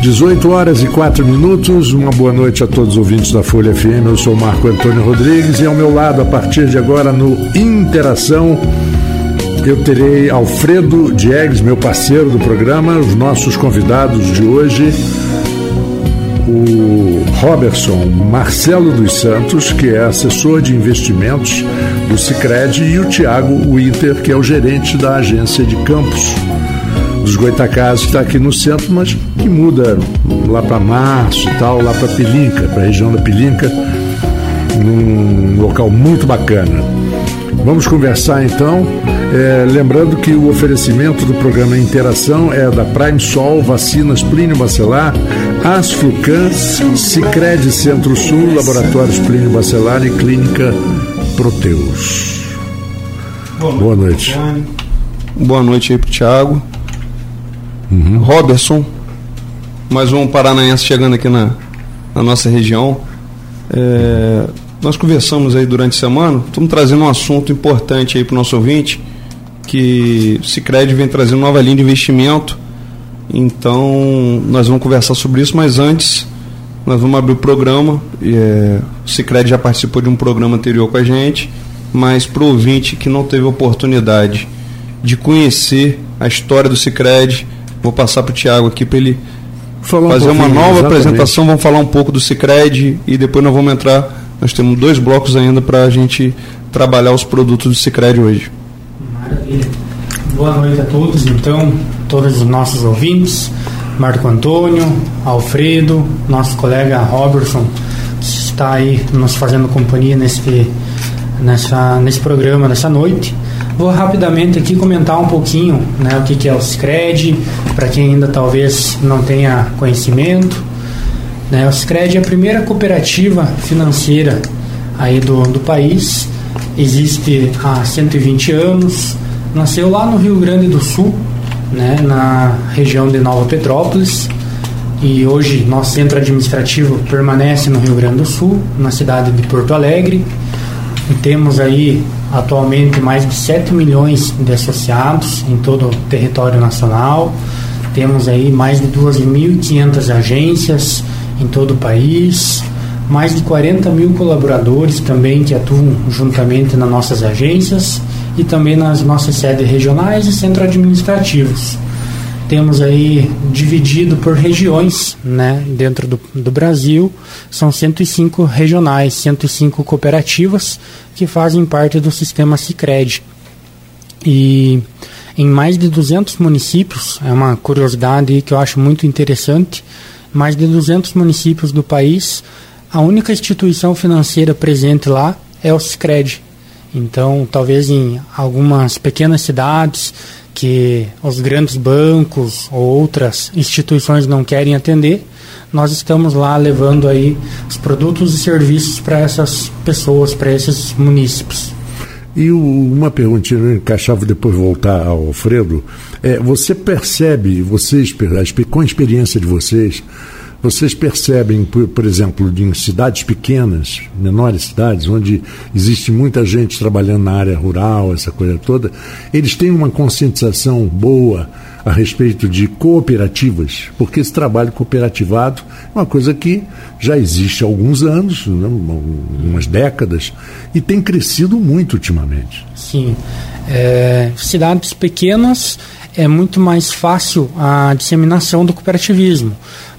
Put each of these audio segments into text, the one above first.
18 horas e 4 minutos. Uma boa noite a todos os ouvintes da Folha FM. Eu sou Marco Antônio Rodrigues e ao meu lado, a partir de agora, no Interação, eu terei Alfredo Diegues, meu parceiro do programa, os nossos convidados de hoje, o Robertson Marcelo dos Santos, que é assessor de investimentos do Cicred, e o Tiago Winter, que é o gerente da agência de campus dos Goitacazes, que está aqui no centro, mas que muda lá para Março e tal, lá para Pilinca, para a região da Pilinca, num local muito bacana. Vamos conversar então, é, lembrando que o oferecimento do programa Interação é da Prime Sol, Vacinas Plínio Bacelar, Asflucan, Cicred Centro-Sul, Laboratórios Plínio Bacelar e Clínica Proteus. Boa noite. Boa noite, Boa noite aí pro Thiago. Uhum. Robertson, mais um paranaense chegando aqui na, na nossa região. É, nós conversamos aí durante a semana, estamos trazendo um assunto importante aí para o nosso ouvinte, que o Cicred vem trazendo nova linha de investimento. Então, nós vamos conversar sobre isso, mas antes, nós vamos abrir o programa. É, o Cicred já participou de um programa anterior com a gente, mas para o ouvinte que não teve oportunidade de conhecer a história do Cicred, Vou passar para o Tiago aqui para ele falar fazer um uma nova exatamente. apresentação. Vamos falar um pouco do Cicred e depois nós vamos entrar. Nós temos dois blocos ainda para a gente trabalhar os produtos do Cicred hoje. Maravilha. Boa noite a todos, então, todos os nossos ouvintes. Marco Antônio, Alfredo, nosso colega Robertson, que está aí nos fazendo companhia nesse, nessa, nesse programa nessa noite. Vou rapidamente aqui comentar um pouquinho né, o que, que é o Scred, para quem ainda talvez não tenha conhecimento. Né, o Scred é a primeira cooperativa financeira aí do, do país, existe há 120 anos, nasceu lá no Rio Grande do Sul, né, na região de Nova Petrópolis, e hoje nosso centro administrativo permanece no Rio Grande do Sul, na cidade de Porto Alegre. E temos aí atualmente mais de 7 milhões de associados em todo o território nacional. Temos aí mais de 2.500 agências em todo o país, mais de 40 mil colaboradores também que atuam juntamente nas nossas agências e também nas nossas sedes regionais e centros administrativos temos aí dividido por regiões, né, dentro do, do Brasil, são 105 regionais, 105 cooperativas que fazem parte do sistema Sicredi. E em mais de 200 municípios, é uma curiosidade que eu acho muito interessante, mais de 200 municípios do país, a única instituição financeira presente lá é o Sicredi. Então, talvez em algumas pequenas cidades que os grandes bancos ou outras instituições não querem atender, nós estamos lá levando aí os produtos e serviços para essas pessoas, para esses munícipes. E uma perguntinha, né, encaixava depois voltar ao Alfredo, é, você percebe, vocês, com a experiência de vocês, vocês percebem, por, por, exemplo, em cidades pequenas, menores cidades, onde existe muita gente trabalhando na área rural, essa coisa toda, eles têm uma conscientização boa a respeito de cooperativas, porque esse trabalho cooperativado é uma coisa que já existe há alguns anos, né, algumas décadas, e tem crescido muito ultimamente. Sim. É, cidades pequenas é muito mais fácil a disseminação do cooperativismo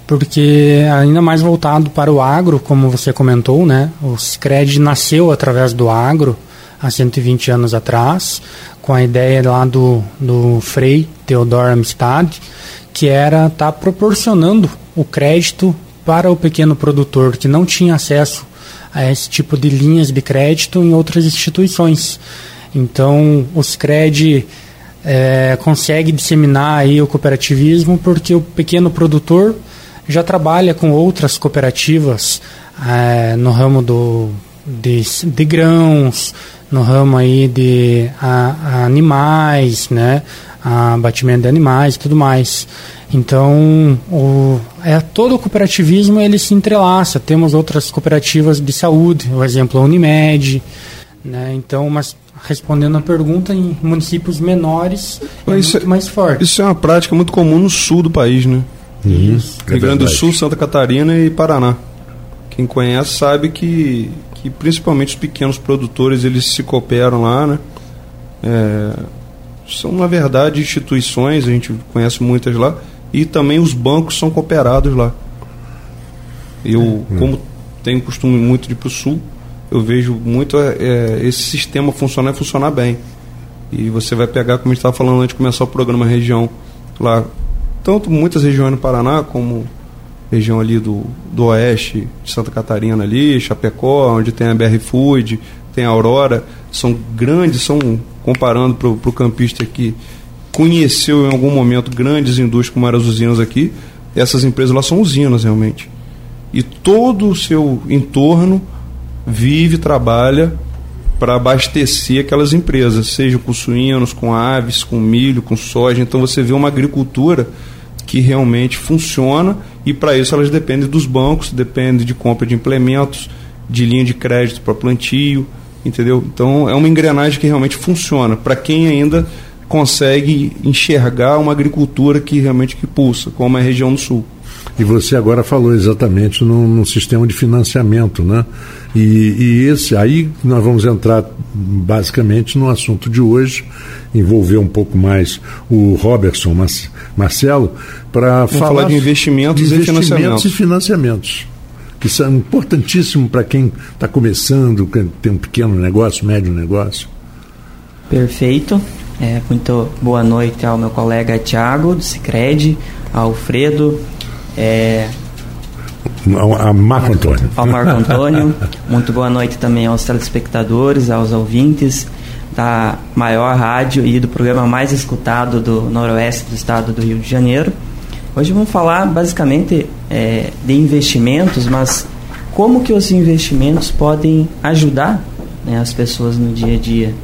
porque ainda mais voltado para o agro, como você comentou, né? O Scred nasceu através do agro há 120 anos atrás, com a ideia lá do, do Frei Theodor Amistad, que era estar tá proporcionando o crédito para o pequeno produtor que não tinha acesso a esse tipo de linhas de crédito em outras instituições. Então, o Scred é, consegue disseminar aí o cooperativismo porque o pequeno produtor já trabalha com outras cooperativas é, no ramo do, de, de grãos, no ramo aí de a, a animais, né? abatimento de animais e tudo mais. Então, o, é, todo o cooperativismo ele se entrelaça. Temos outras cooperativas de saúde, o exemplo a Unimed. Né? Então, mas respondendo a pergunta, em municípios menores é isso muito mais forte. Isso é uma prática muito comum no sul do país, né? É Rio Grande do Sul, Santa Catarina e Paraná. Quem conhece sabe que, que principalmente os pequenos produtores eles se cooperam lá, né? É, são na verdade instituições, a gente conhece muitas lá, e também os bancos são cooperados lá. Eu, uhum. como tenho costume muito de ir para o sul, eu vejo muito é, é, esse sistema funcionar e funcionar bem. E você vai pegar, como a gente estava falando antes de começar o programa, região lá, tanto muitas regiões no Paraná, como região ali do, do oeste de Santa Catarina ali, Chapecó, onde tem a BR Food, tem a Aurora, são grandes, são, comparando para o campista que conheceu em algum momento grandes indústrias como eram as usinas aqui, essas empresas lá são usinas realmente. E todo o seu entorno vive, trabalha para abastecer aquelas empresas, seja com suínos, com aves, com milho, com soja. Então você vê uma agricultura que realmente funciona e para isso elas dependem dos bancos, dependem de compra de implementos, de linha de crédito para plantio, entendeu? Então é uma engrenagem que realmente funciona para quem ainda consegue enxergar uma agricultura que realmente que pulsa, como a região do sul. E você agora falou exatamente no, no sistema de financiamento, né? E, e, esse aí nós vamos entrar basicamente no assunto de hoje, envolver um pouco mais o Robertson Marcelo para falar, falar, de investimentos, de investimentos e financiamentos. e financiamentos que são importantíssimos para quem está começando, quem tem um pequeno negócio, médio negócio. Perfeito. É, muito boa noite ao meu colega Tiago, do Cicred, Alfredo, é, a Marco Antônio. Ao Marco Antônio. Muito boa noite também aos telespectadores, aos ouvintes da maior rádio e do programa mais escutado do noroeste do estado do Rio de Janeiro. Hoje vamos falar basicamente é, de investimentos, mas como que os investimentos podem ajudar né, as pessoas no dia a dia.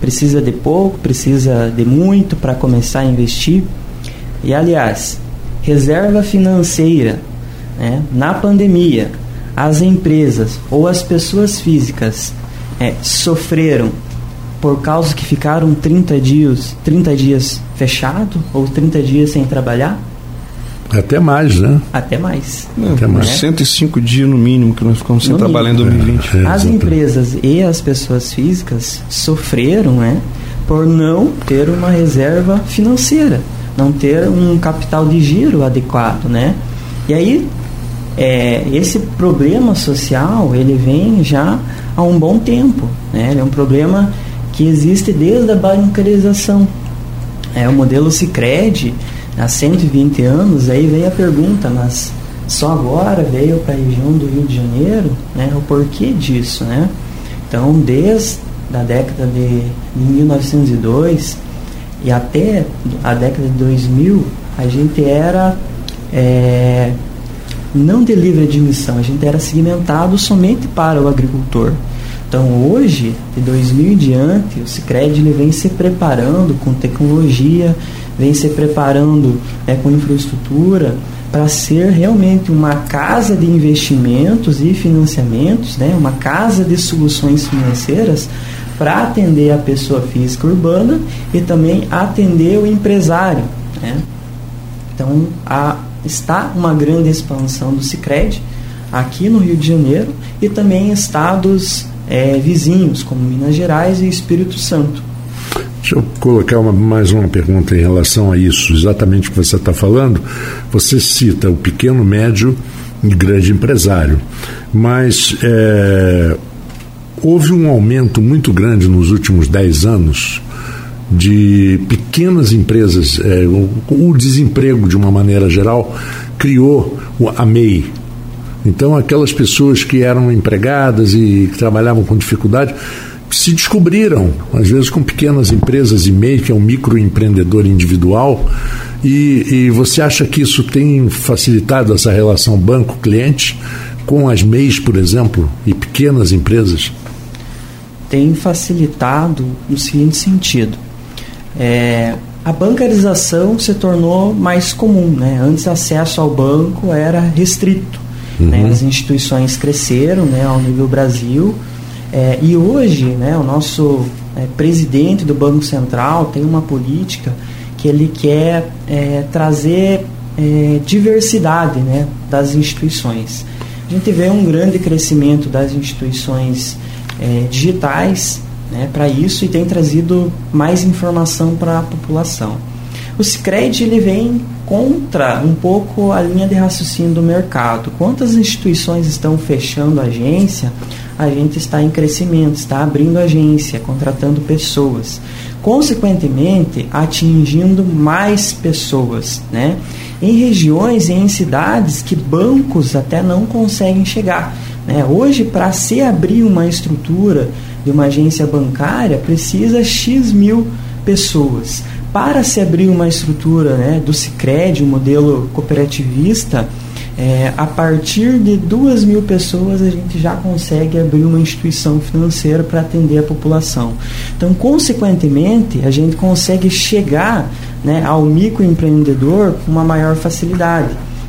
Precisa de pouco, precisa de muito para começar a investir. E aliás, reserva financeira. Né? Na pandemia, as empresas ou as pessoas físicas é, sofreram por causa que ficaram 30 dias, 30 dias fechado ou 30 dias sem trabalhar? Até mais, né? Até mais. Não, Até mais. 105 dias no mínimo que nós ficamos sem no trabalhar mínimo. em 2020. É, é, as empresas e as pessoas físicas sofreram né, por não ter uma reserva financeira não ter um capital de giro adequado, né? E aí é, esse problema social ele vem já há um bom tempo, né? Ele é um problema que existe desde a bancarização. É o modelo Sicredi há 120 anos. Aí veio a pergunta, mas só agora veio para a região do Rio de Janeiro, né? O porquê disso, né? Então, desde a década de, de 1902 e até a década de 2000, a gente era é, não de livre admissão, a gente era segmentado somente para o agricultor. Então hoje, de 2000 em diante, o Cicred ele vem se preparando com tecnologia, vem se preparando é, com infraestrutura para ser realmente uma casa de investimentos e financiamentos, né, uma casa de soluções financeiras para atender a pessoa física urbana e também atender o empresário. Né? Então, a, está uma grande expansão do Cicred aqui no Rio de Janeiro e também em estados é, vizinhos, como Minas Gerais e Espírito Santo. Deixa eu colocar uma, mais uma pergunta em relação a isso, exatamente o que você está falando. Você cita o pequeno, médio e grande empresário, mas é, Houve um aumento muito grande nos últimos 10 anos de pequenas empresas. É, o, o, desemprego, de uma maneira geral, criou a MEI. Então, aquelas pessoas que eram empregadas e que trabalhavam com dificuldade se descobriram, às vezes com pequenas empresas e MEI, que é um microempreendedor individual. E, e você acha que isso tem facilitado essa relação banco-cliente com as MEIs, por exemplo, e pequenas empresas? Tem facilitado no seguinte sentido. É, a bancarização se tornou mais comum. Né? Antes, o acesso ao banco era restrito. Né? Uhum. Né? As instituições cresceram né, ao nível Brasil. É, e hoje, né, o nosso é, presidente do Banco Central tem uma política que ele quer é, trazer é, diversidade né, das instituições. A gente vê um grande crescimento das instituições é, digitais né, para isso e tem trazido mais informação para a população. O Cicred ele vem contra um pouco a linha de raciocínio do mercado. Quantas instituições estão fechando a agência, a gente está em crescimento, está abrindo agência, contratando pessoas, consequentemente atingindo mais pessoas, né? Em regiões e em cidades que bancos até não conseguem chegar. Né? Hoje, para se abrir uma estrutura de uma agência bancária, precisa X mil pessoas para se abrir uma estrutura né, do Cicred, um modelo cooperativista, é, a partir de duas mil pessoas a gente já consegue abrir uma instituição financeira para atender a população. Então, consequentemente, a gente consegue chegar né, ao microempreendedor com uma maior facilidade.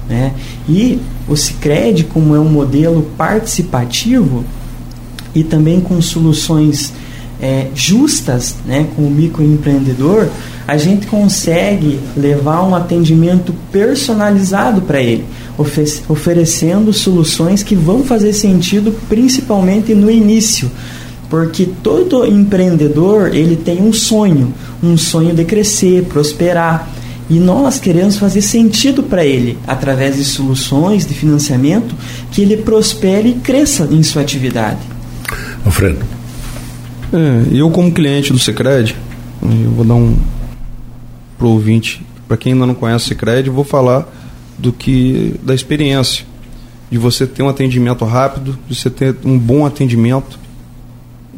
Né? E o Cicred, como é um modelo participativo e também com soluções é, justas né, com o microempreendedor, a gente consegue levar um atendimento personalizado para ele, ofe oferecendo soluções que vão fazer sentido principalmente no início. Porque todo empreendedor ele tem um sonho, um sonho de crescer, prosperar. E nós queremos fazer sentido para ele, através de soluções de financiamento, que ele prospere e cresça em sua atividade. Alfredo. É, eu, como cliente do Secred, eu vou dar um para o ouvinte, para quem ainda não conhece o Secred, vou falar do que da experiência de você ter um atendimento rápido, de você ter um bom atendimento,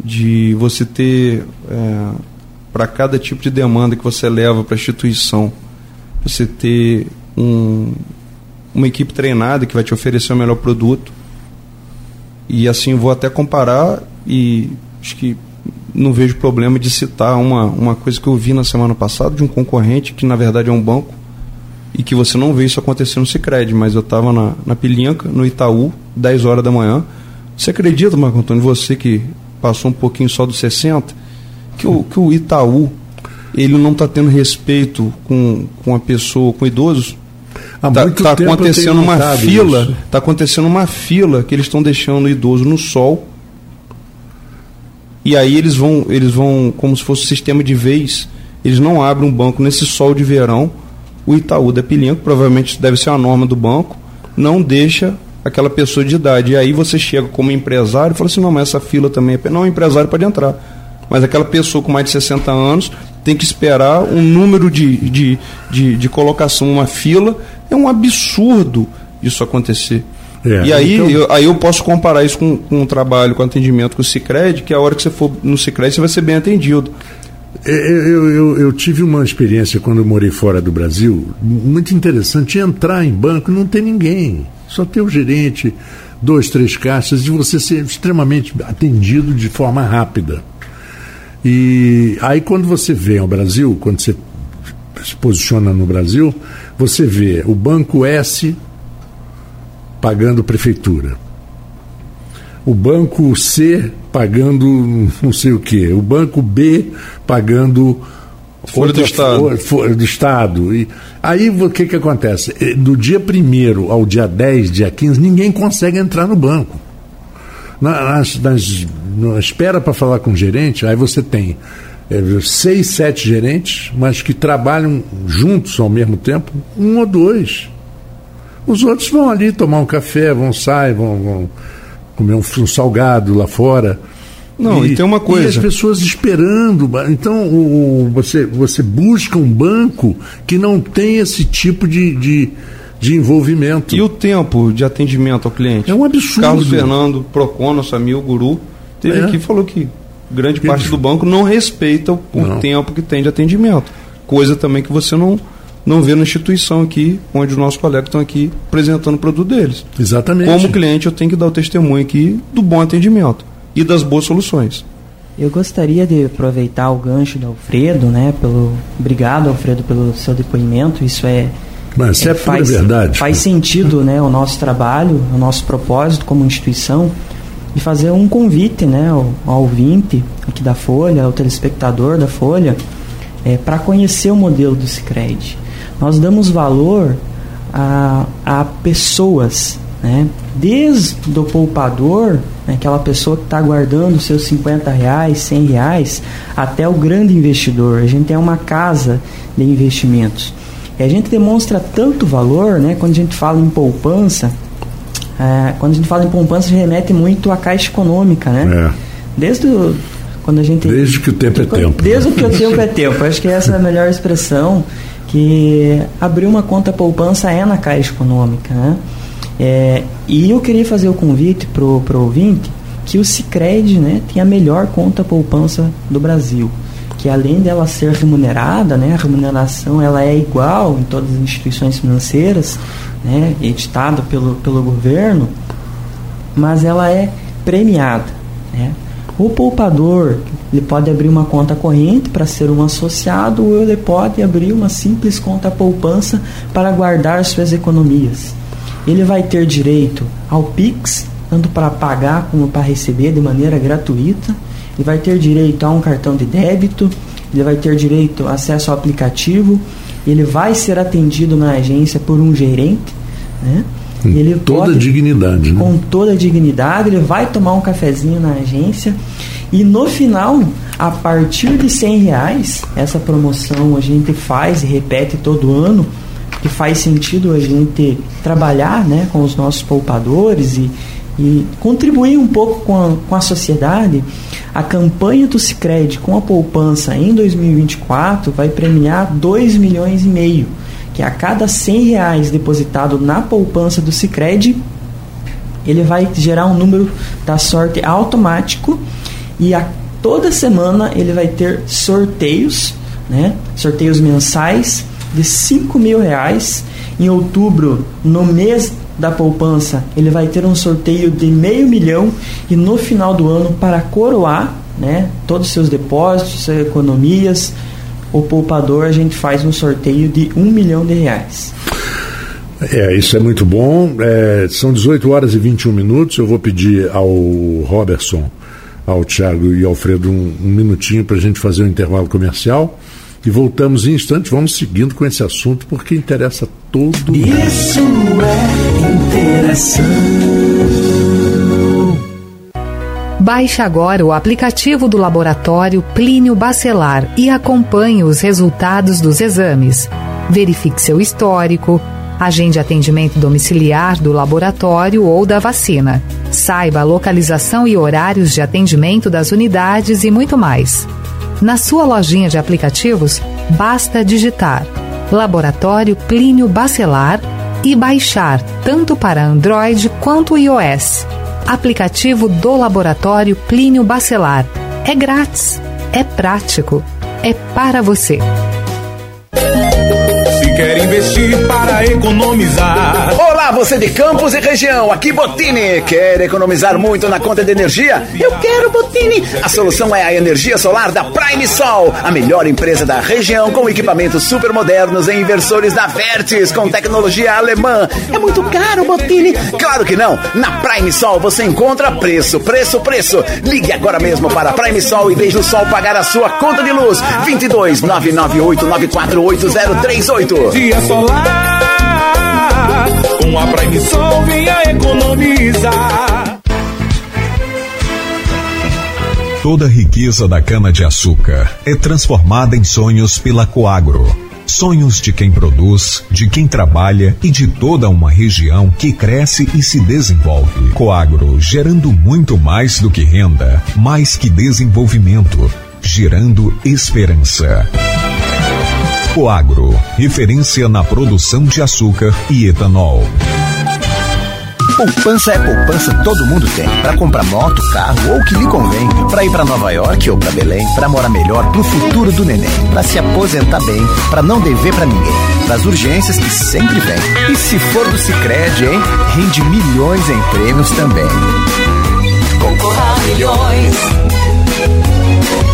de você ter é, para cada tipo de demanda que você leva para a instituição, você ter um, uma equipe treinada que vai te oferecer o melhor produto. E assim vou até comparar e acho que não vejo problema de citar uma, uma coisa que eu vi na semana passada de um concorrente que na verdade é um banco e que você não vê isso acontecer no Cicred, mas eu estava na, na Pilinca, no Itaú, 10 horas da manhã. Você acredita, Marco Antônio, você que passou um pouquinho só dos 60, que o, que o Itaú ele não está tendo respeito com, com a pessoa, com idosos? Está tá acontecendo uma fila, está acontecendo uma fila que eles estão deixando o idoso no sol e aí eles vão, eles vão, como se fosse um sistema de vez, eles não abrem um banco nesse sol de verão. O Itaú da Pilinha, que provavelmente deve ser a norma do banco, não deixa aquela pessoa de idade. E aí você chega como empresário e fala assim: não, mas essa fila também é. Não, o empresário pode entrar. Mas aquela pessoa com mais de 60 anos tem que esperar um número de, de, de, de colocação, uma fila. É um absurdo isso acontecer. É, e aí, então... eu, aí eu posso comparar isso com, com um trabalho, com atendimento com o Cicred, que a hora que você for no Cicred você vai ser bem atendido. É, é, eu, eu, eu, tive uma experiência quando eu morei fora do Brasil, muito interessante, entrar em banco não tem ninguém, só tem o gerente, dois, três caixas, e você ser extremamente atendido de forma rápida. E aí quando você vem ao Brasil, quando você se posiciona no Brasil, você vê o Banco S pagando prefeitura. O banco C pagando não sei o quê. O banco B pagando Folha do Estado. Folha do Estado. E aí o que, que acontece? Do dia 1 ao dia 10, dia 15, ninguém consegue entrar no banco. Na, nas, nas, na espera para falar com o gerente, aí você tem é, seis, sete gerentes, mas que trabalham juntos ao mesmo tempo, um ou dois. Os outros vão ali tomar um café, vão sair, vão, vão comer um, um, salgado lá fora. Não, e, e, tem uma coisa. E as pessoas esperando. Então, o, o, você, você busca um banco que não tem esse tipo de, de, de, envolvimento. E o tempo de atendimento ao cliente? É um absurdo. Carlos Fernando, Procon, nosso amigo Guru, teve é. aqui e falou que grande que parte do banco não respeita o, o tempo que tem de atendimento. Coisa também que você não não vê na instituição aqui, onde os nossos colegas estão aqui apresentando o produto deles. Exatamente. Como cliente, eu tenho que dar o testemunho aqui do bom atendimento e das boas soluções. Eu gostaria de aproveitar o gancho do Alfredo, né? Pelo, obrigado, Alfredo, pelo seu depoimento. Isso é. Mas é, é faz, verdade. Faz sentido, né? O nosso trabalho, o nosso propósito como instituição de fazer um convite, né? Ao, ao ouvinte aqui da Folha, ao telespectador da Folha, é, para conhecer o modelo do Cicred. Nós damos valor a, a pessoas, né? desde o poupador, né? aquela pessoa que está guardando seus 50 reais, 100 reais, até o grande investidor. A gente tem uma casa de investimentos. E a gente demonstra tanto valor, né? quando a gente fala em poupança, é, quando a gente fala em poupança, remete muito à caixa econômica, né? É. Desde o, quando a gente desde que o tempo é tempo desde que o tempo é tempo acho que essa é a melhor expressão que abrir uma conta poupança é na Caixa Econômica, né? É, e eu queria fazer o convite pro, pro ouvinte que o Sicredi, né, tem a melhor conta poupança do Brasil, que além dela ser remunerada, né, a remuneração ela é igual em todas as instituições financeiras, né, editada pelo, pelo governo, mas ela é premiada, né? O poupador ele pode abrir uma conta corrente para ser um associado ou ele pode abrir uma simples conta poupança para guardar suas economias. Ele vai ter direito ao Pix, tanto para pagar como para receber de maneira gratuita. Ele vai ter direito a um cartão de débito, ele vai ter direito a acesso ao aplicativo, ele vai ser atendido na agência por um gerente, né? ele toda pode, dignidade, né? Com toda dignidade, ele vai tomar um cafezinho na agência e no final, a partir de 100 reais, essa promoção a gente faz e repete todo ano, que faz sentido a gente trabalhar né, com os nossos poupadores e, e contribuir um pouco com a, com a sociedade. A campanha do Cicred com a poupança em 2024 vai premiar 2 milhões e meio que a cada 100 reais depositado na poupança do Cicred, ele vai gerar um número da sorte automático e a toda semana ele vai ter sorteios, né? Sorteios mensais de 5 mil reais. Em outubro, no mês da poupança, ele vai ter um sorteio de meio milhão e no final do ano, para coroar né, todos os seus depósitos, suas economias, o poupador, a gente faz um sorteio de um milhão de reais. É, isso é muito bom. É, são 18 horas e 21 minutos. Eu vou pedir ao Robertson, ao Tiago e ao Alfredo um, um minutinho para a gente fazer um intervalo comercial. E voltamos em instantes, vamos seguindo com esse assunto, porque interessa todo mundo. Isso é interessante. Baixe agora o aplicativo do laboratório Plínio Bacelar e acompanhe os resultados dos exames. Verifique seu histórico, agende atendimento domiciliar do laboratório ou da vacina. Saiba a localização e horários de atendimento das unidades e muito mais. Na sua lojinha de aplicativos, basta digitar Laboratório Plínio Bacelar e baixar tanto para Android quanto iOS aplicativo do Laboratório Plínio Bacelar. É grátis, é prático, é para você quer investir para economizar. Olá, você de Campos e região, aqui Botini. Quer economizar muito na conta de energia? Eu quero Botini. A solução é a energia solar da Prime Sol, a melhor empresa da região com equipamentos super modernos e inversores da Vertis com tecnologia alemã. É muito caro, Botini? Claro que não. Na Prime Sol você encontra preço, preço, preço. Ligue agora mesmo para a Prime Sol e deixe o sol pagar a sua conta de luz. 22 998 948038 dia solar. Com a Prime Sol venha economizar. Toda a riqueza da cana-de-açúcar é transformada em sonhos pela Coagro. Sonhos de quem produz, de quem trabalha e de toda uma região que cresce e se desenvolve. Coagro, gerando muito mais do que renda, mais que desenvolvimento, gerando esperança. Coagro, referência na produção de açúcar e etanol. Poupança é poupança, todo mundo tem. Para comprar moto, carro ou o que lhe convém. Para ir para Nova York ou para Belém. Para morar melhor pro futuro do neném. Para se aposentar bem. Para não dever para ninguém. Para as urgências que sempre vem. E se for do Cicred, hein? Rende milhões em prêmios também. Concorra milhões.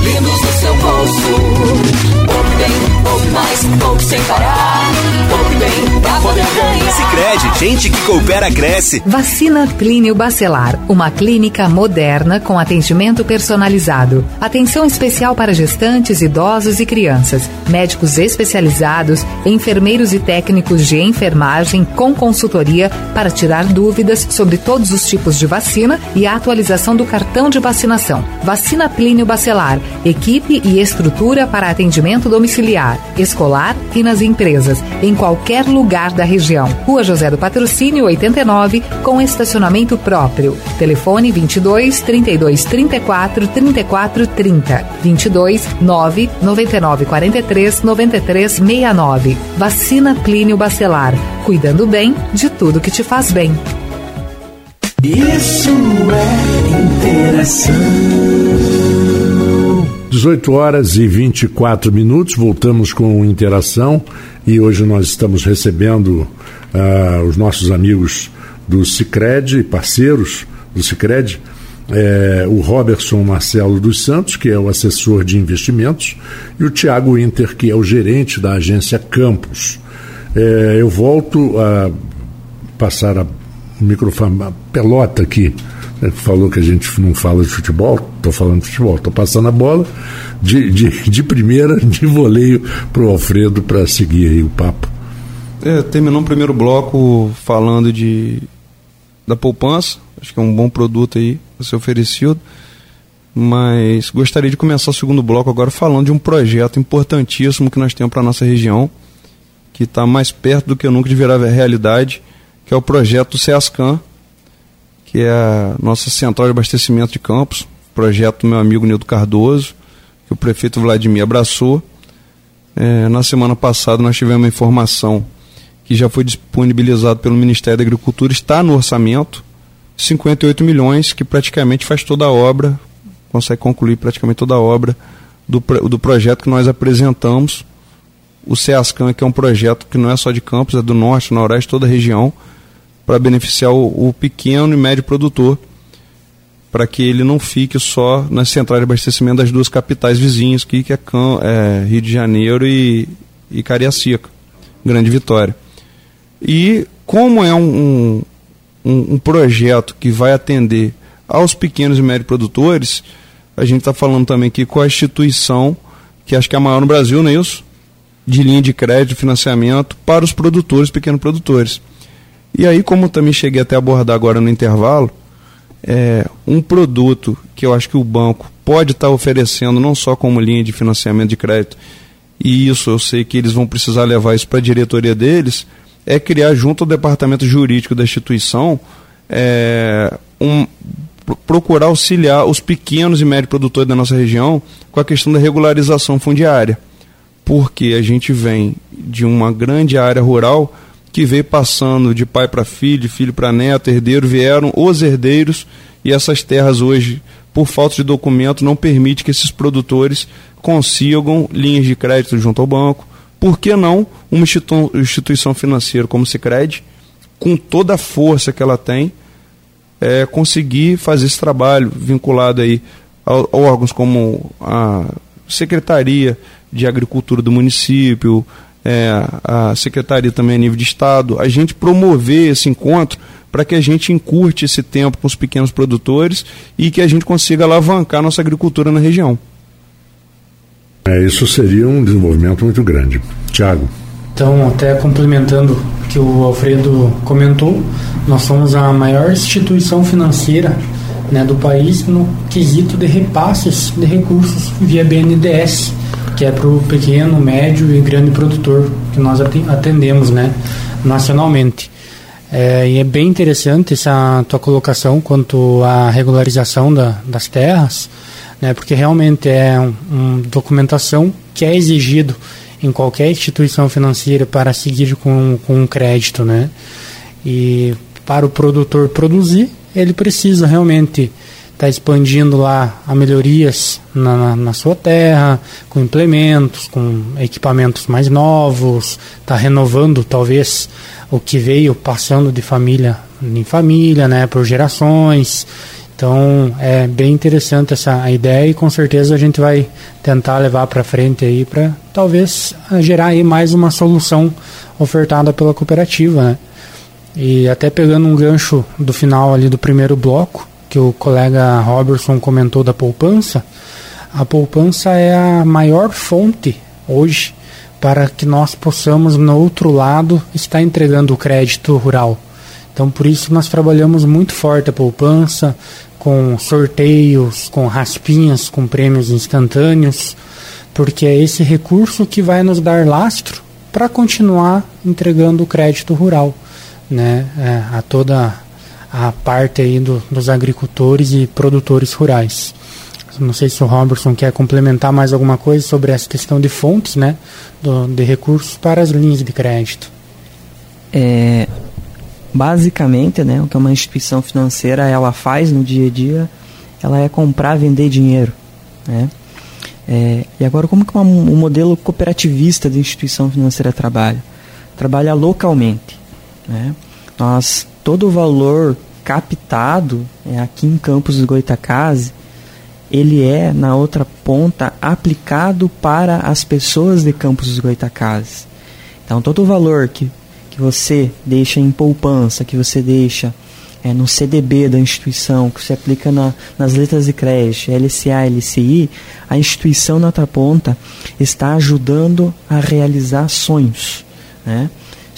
Lindos no seu bolso Poupe bem, poupe mais, poupe sem parar. Poupe bem pra poder ganhar. Sicredi Gente que coopera cresce. Vacina Clínio Bacelar, uma clínica moderna com atendimento personalizado. Atenção especial para gestantes, idosos e crianças. Médicos especializados, enfermeiros e técnicos de enfermagem com consultoria para tirar dúvidas sobre todos os tipos de vacina e a atualização do cartão de vacinação. Vacina Plínio Bacelar, equipe e estrutura para atendimento domiciliar, escolar e nas empresas, em qualquer lugar da região. Rua José do Patrocínio 89, com estacionamento próprio. Telefone 22 32 34 34 30. 22 9 99 43 93 69. Vacina Plínio Bacelar. Cuidando bem de tudo que te faz bem. Isso é interação. 18 horas e 24 minutos, voltamos com interação e hoje nós estamos recebendo uh, os nossos amigos do Cicred, parceiros do Cicred, é, o Robertson Marcelo dos Santos, que é o assessor de investimentos, e o Tiago Inter, que é o gerente da agência Campos. É, eu volto a passar a microfone, a pelota aqui. Né, falou que a gente não fala de futebol, estou falando de futebol, estou passando a bola de, de, de primeira, de voleio para o Alfredo para seguir aí o papo. É, terminou o primeiro bloco falando de da poupança, acho que é um bom produto aí a ser oferecido. Mas gostaria de começar o segundo bloco agora falando de um projeto importantíssimo que nós temos para a nossa região, que está mais perto do que nunca de virar realidade, que é o projeto SEASCAN, que é a nossa central de abastecimento de campos, projeto do meu amigo Nildo Cardoso, que o prefeito Vladimir abraçou. É, na semana passada nós tivemos uma informação que já foi disponibilizado pelo Ministério da Agricultura, está no orçamento, 58 milhões, que praticamente faz toda a obra, consegue concluir praticamente toda a obra do, do projeto que nós apresentamos. O CEASCAN, que é um projeto que não é só de Campos, é do norte, noroeste, toda a região, para beneficiar o, o, pequeno e médio produtor, para que ele não fique só nas centrais de abastecimento das duas capitais vizinhas, que, que é, é Rio de Janeiro e, e Cariacica, Grande Vitória. E como é um, um, um projeto que vai atender aos pequenos e médios produtores, a gente está falando também aqui com a instituição, que acho que é a maior no Brasil, não é isso? De linha de crédito, financiamento para os produtores, pequenos produtores. E aí, como também cheguei até a abordar agora no intervalo, é um produto que eu acho que o banco pode estar tá oferecendo não só como linha de financiamento de crédito, e isso eu sei que eles vão precisar levar isso para a diretoria deles, é criar junto ao departamento jurídico da instituição é, um, procurar auxiliar os pequenos e médios produtores da nossa região com a questão da regularização fundiária. Porque a gente vem de uma grande área rural que veio passando de pai para filho, de filho para neto, herdeiro, vieram os herdeiros e essas terras hoje, por falta de documento, não permite que esses produtores consigam linhas de crédito junto ao banco, por que não uma instituição financeira como o Cicred, com toda a força que ela tem, é, conseguir fazer esse trabalho vinculado aí a, a órgãos como a Secretaria de Agricultura do município, é, a Secretaria também a nível de Estado, a gente promover esse encontro para que a gente encurte esse tempo com os pequenos produtores e que a gente consiga alavancar nossa agricultura na região. É, isso seria um desenvolvimento muito grande. Tiago. Então, até complementando o que o Alfredo comentou, nós somos a maior instituição financeira né, do país no quesito de repasses de recursos via BNDES, que é para o pequeno, médio e grande produtor que nós atendemos né, nacionalmente. É, e é bem interessante essa tua colocação quanto à regularização da, das terras, né, porque realmente é uma um documentação que é exigido em qualquer instituição financeira para seguir com, com um crédito, né? E para o produtor produzir, ele precisa realmente estar tá expandindo lá a melhorias na, na, na, sua terra, com implementos, com equipamentos mais novos, está renovando talvez o que veio passando de família em família, né, por gerações. Então é bem interessante essa ideia e com certeza a gente vai tentar levar para frente aí para talvez gerar aí mais uma solução ofertada pela cooperativa, né? E até pegando um gancho do final ali do primeiro bloco, que o colega Robertson comentou da poupança, a poupança é a maior fonte hoje para que nós possamos, no outro lado, estar entregando o crédito rural. Então, por isso, nós trabalhamos muito forte a poupança, com sorteios, com raspinhas, com prêmios instantâneos, porque é esse recurso que vai nos dar lastro para continuar entregando o crédito rural né, é, a toda a parte aí do, dos agricultores e produtores rurais. Não sei se o Robertson quer complementar mais alguma coisa sobre essa questão de fontes, né, do, de recursos para as linhas de crédito. É, basicamente, né, o que uma instituição financeira ela faz no dia a dia, ela é comprar, vender dinheiro, né? É, e agora como que um modelo cooperativista de instituição financeira trabalha? Trabalha localmente, né? Nós todo o valor captado é, aqui em Campos do Goitacazes, ele é na outra ponta aplicado para as pessoas de Campos dos Goitacazes. Então todo o valor que que você deixa em poupança, que você deixa é, no CDB da instituição, que você aplica na, nas letras de crédito, LCA, LCI, a instituição na outra ponta está ajudando a realizar sonhos. Né?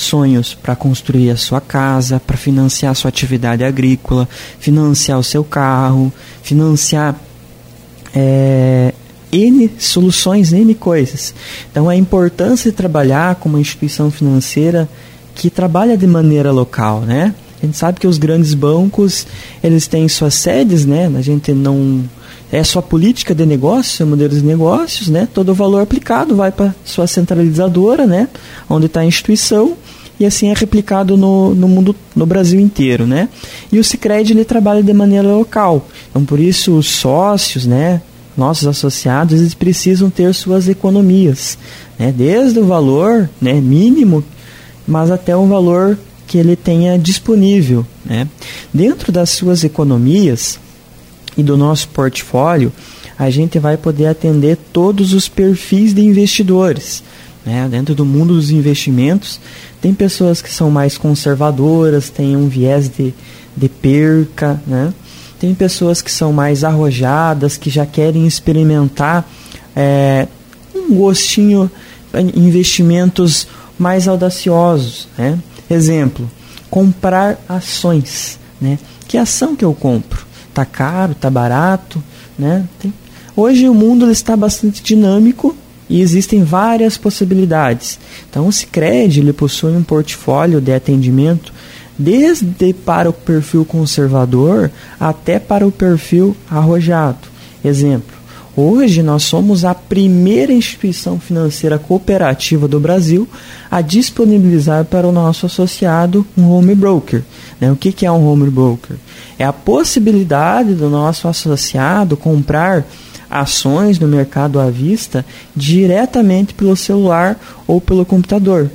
Sonhos para construir a sua casa, para financiar a sua atividade agrícola, financiar o seu carro, financiar é, N soluções, N coisas. Então a importância de trabalhar com uma instituição financeira que trabalha de maneira local, né? A gente sabe que os grandes bancos, eles têm suas sedes, né? A gente não é sua política de negócio, seu modelo de negócios, né? Todo o valor aplicado vai para sua centralizadora, né? Onde está a instituição e assim é replicado no, no mundo, no Brasil inteiro, né? E o Sicredi ele trabalha de maneira local. Então por isso os sócios, né? Nossos associados, eles precisam ter suas economias, né? Desde o valor, né? Mínimo mas até um valor que ele tenha disponível. Né? Dentro das suas economias e do nosso portfólio, a gente vai poder atender todos os perfis de investidores. Né? Dentro do mundo dos investimentos, tem pessoas que são mais conservadoras, têm um viés de, de perca, né? tem pessoas que são mais arrojadas, que já querem experimentar é, um gostinho investimentos mais audaciosos. Né? Exemplo, comprar ações. Né? Que ação que eu compro? Tá caro, tá barato, né? Tem... Hoje o mundo está bastante dinâmico e existem várias possibilidades. Então o Sicredi ele possui um portfólio de atendimento desde para o perfil conservador até para o perfil arrojado. Exemplo, Hoje nós somos a primeira instituição financeira cooperativa do Brasil a disponibilizar para o nosso associado um home broker. Né? O que, que é um home broker? É a possibilidade do nosso associado comprar ações no mercado à vista diretamente pelo celular ou pelo computador.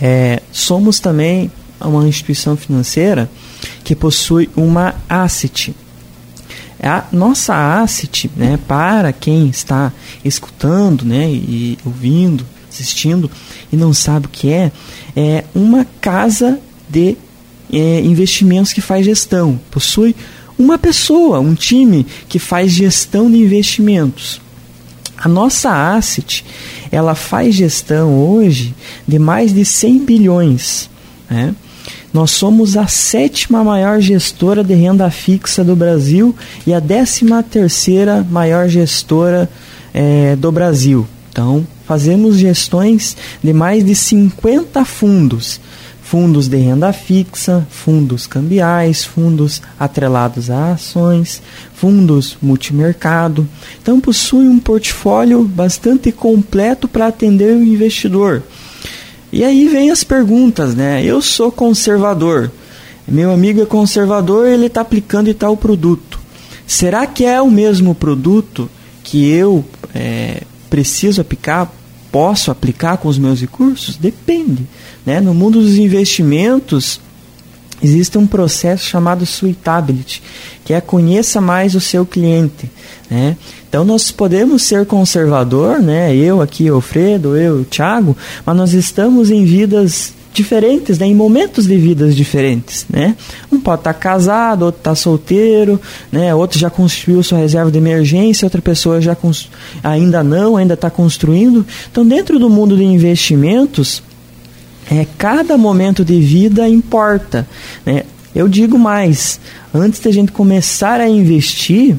É, somos também uma instituição financeira que possui uma asset, a nossa asset, né, para quem está escutando, né, e ouvindo, assistindo e não sabe o que é, é uma casa de é, investimentos que faz gestão. Possui uma pessoa, um time que faz gestão de investimentos. A nossa asset, ela faz gestão hoje de mais de 100 bilhões, né? Nós somos a sétima maior gestora de renda fixa do Brasil e a décima terceira maior gestora é, do Brasil. Então, fazemos gestões de mais de 50 fundos. Fundos de renda fixa, fundos cambiais, fundos atrelados a ações, fundos multimercado. Então, possui um portfólio bastante completo para atender o investidor. E aí vem as perguntas, né? Eu sou conservador. Meu amigo é conservador, ele está aplicando e tal produto. Será que é o mesmo produto que eu é, preciso aplicar, posso aplicar com os meus recursos? Depende. Né? No mundo dos investimentos, existe um processo chamado suitability, que é conheça mais o seu cliente. Né? Então nós podemos ser conservador, né? Eu aqui, Alfredo, eu, Thiago, mas nós estamos em vidas diferentes, né, em momentos de vidas diferentes, né? Um pode estar tá casado, outro está solteiro, né? Outro já construiu sua reserva de emergência, outra pessoa já ainda não, ainda está construindo. Então, dentro do mundo de investimentos, é, cada momento de vida importa, né? Eu digo mais, antes da gente começar a investir,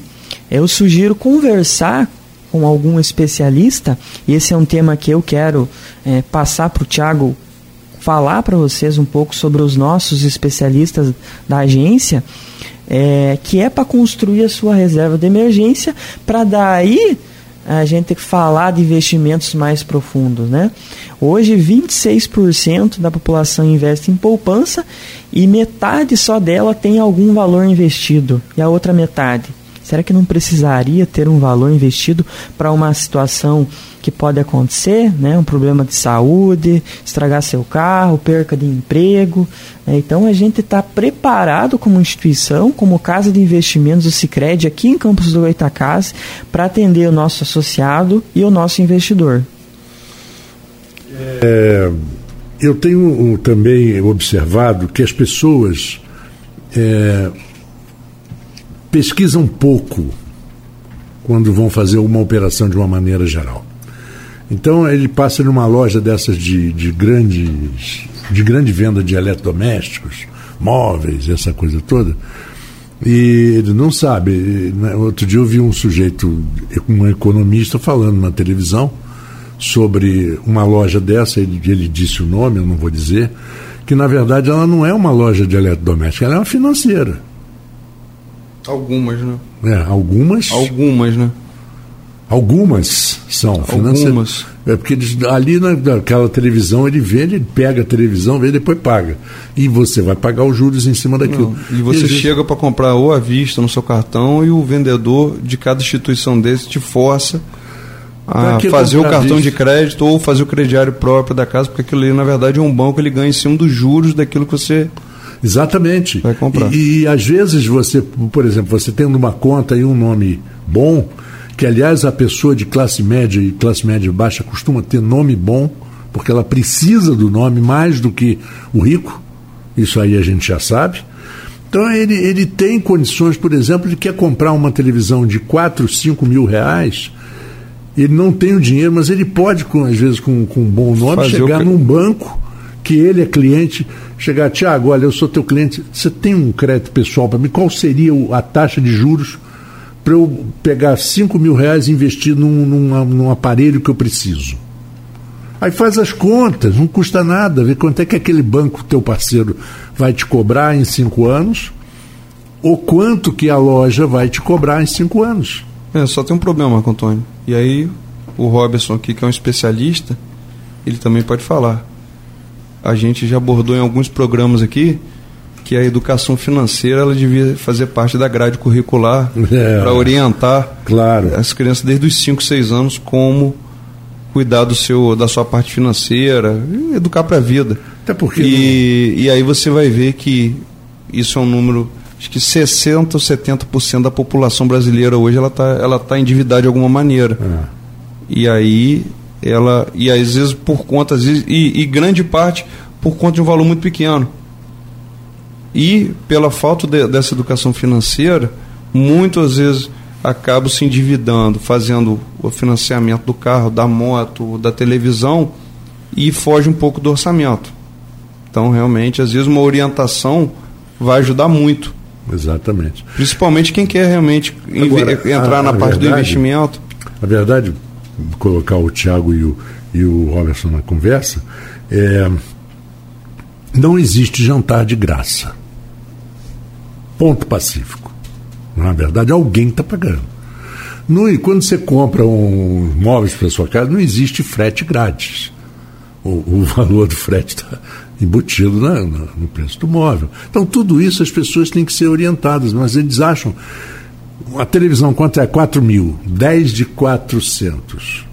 eu sugiro conversar com algum especialista, e esse é um tema que eu quero é, passar para o Tiago falar para vocês um pouco sobre os nossos especialistas da agência, é, que é para construir a sua reserva de emergência, para daí a gente falar de investimentos mais profundos, né? Hoje 26% da população investe em poupança e metade só dela tem algum valor investido. E a outra metade Será que não precisaria ter um valor investido para uma situação que pode acontecer, né? Um problema de saúde, estragar seu carro, perca de emprego. Né? Então a gente está preparado como instituição, como casa de investimentos do Sicredi aqui em Campos do Goitacás, para atender o nosso associado e o nosso investidor. É, eu tenho também observado que as pessoas é, pesquisam pouco quando vão fazer uma operação de uma maneira geral. Então ele passa numa loja dessas de, de grandes de grande venda de eletrodomésticos, móveis, essa coisa toda, e ele não sabe. Né, outro dia eu vi um sujeito, um economista, falando na televisão sobre uma loja dessa, ele, ele disse o nome, eu não vou dizer, que na verdade ela não é uma loja de eletrodomésticos, ela é uma financeira. Algumas, né? É, algumas. Algumas, né? Algumas são financeiras. É porque eles, ali naquela televisão ele vê, ele pega a televisão, vê e depois paga. E você vai pagar os juros em cima daquilo. Não, e você e chega para comprar ou à vista no seu cartão e o vendedor de cada instituição desse te força a fazer o cartão de crédito ou fazer o crediário próprio da casa, porque aquilo ali na verdade é um banco, ele ganha em cima dos juros daquilo que você Exatamente. Vai comprar. E, e às vezes você, por exemplo, você tendo uma conta e um nome bom, que aliás a pessoa de classe média e classe média baixa costuma ter nome bom, porque ela precisa do nome mais do que o rico, isso aí a gente já sabe. Então ele, ele tem condições, por exemplo, de quer comprar uma televisão de 4, 5 mil reais, ele não tem o dinheiro, mas ele pode, com, às vezes, com, com um bom nome, Fazer chegar num banco que ele é cliente, chegar, Tiago, olha, eu sou teu cliente, você tem um crédito pessoal para mim, qual seria a taxa de juros para eu pegar 5 mil reais e investir num, num, num aparelho que eu preciso? Aí faz as contas, não custa nada, vê quanto é que aquele banco, teu parceiro, vai te cobrar em cinco anos, ou quanto que a loja vai te cobrar em cinco anos. É, só tem um problema, Marco Antônio. E aí, o Robertson aqui, que é um especialista, ele também pode falar a gente já abordou em alguns programas aqui que a educação financeira ela devia fazer parte da grade curricular é, para orientar claro. as crianças desde os 5, 6 anos como cuidar do seu, da sua parte financeira, educar para a vida. Até porque e, não... e aí você vai ver que isso é um número acho que 60 ou 70% da população brasileira hoje ela está ela tá endividada de alguma maneira. É. E aí ela e às vezes por conta às vezes, e, e grande parte por conta de um valor muito pequeno e pela falta de, dessa educação financeira muitas vezes acabam se endividando fazendo o financiamento do carro da moto da televisão e foge um pouco do orçamento. Então realmente às vezes uma orientação vai ajudar muito. Exatamente. Principalmente quem quer realmente Agora, entrar a, na a parte verdade, do investimento. a verdade colocar o Tiago e o, e o Robertson na conversa, é, não existe jantar de graça. Ponto pacífico. Na verdade, alguém está pagando. No, e quando você compra um móveis para sua casa, não existe frete grátis. O, o valor do frete está embutido na, na, no preço do móvel. Então, tudo isso as pessoas têm que ser orientadas, mas eles acham a televisão quanto é? 4 mil. 10 de 400.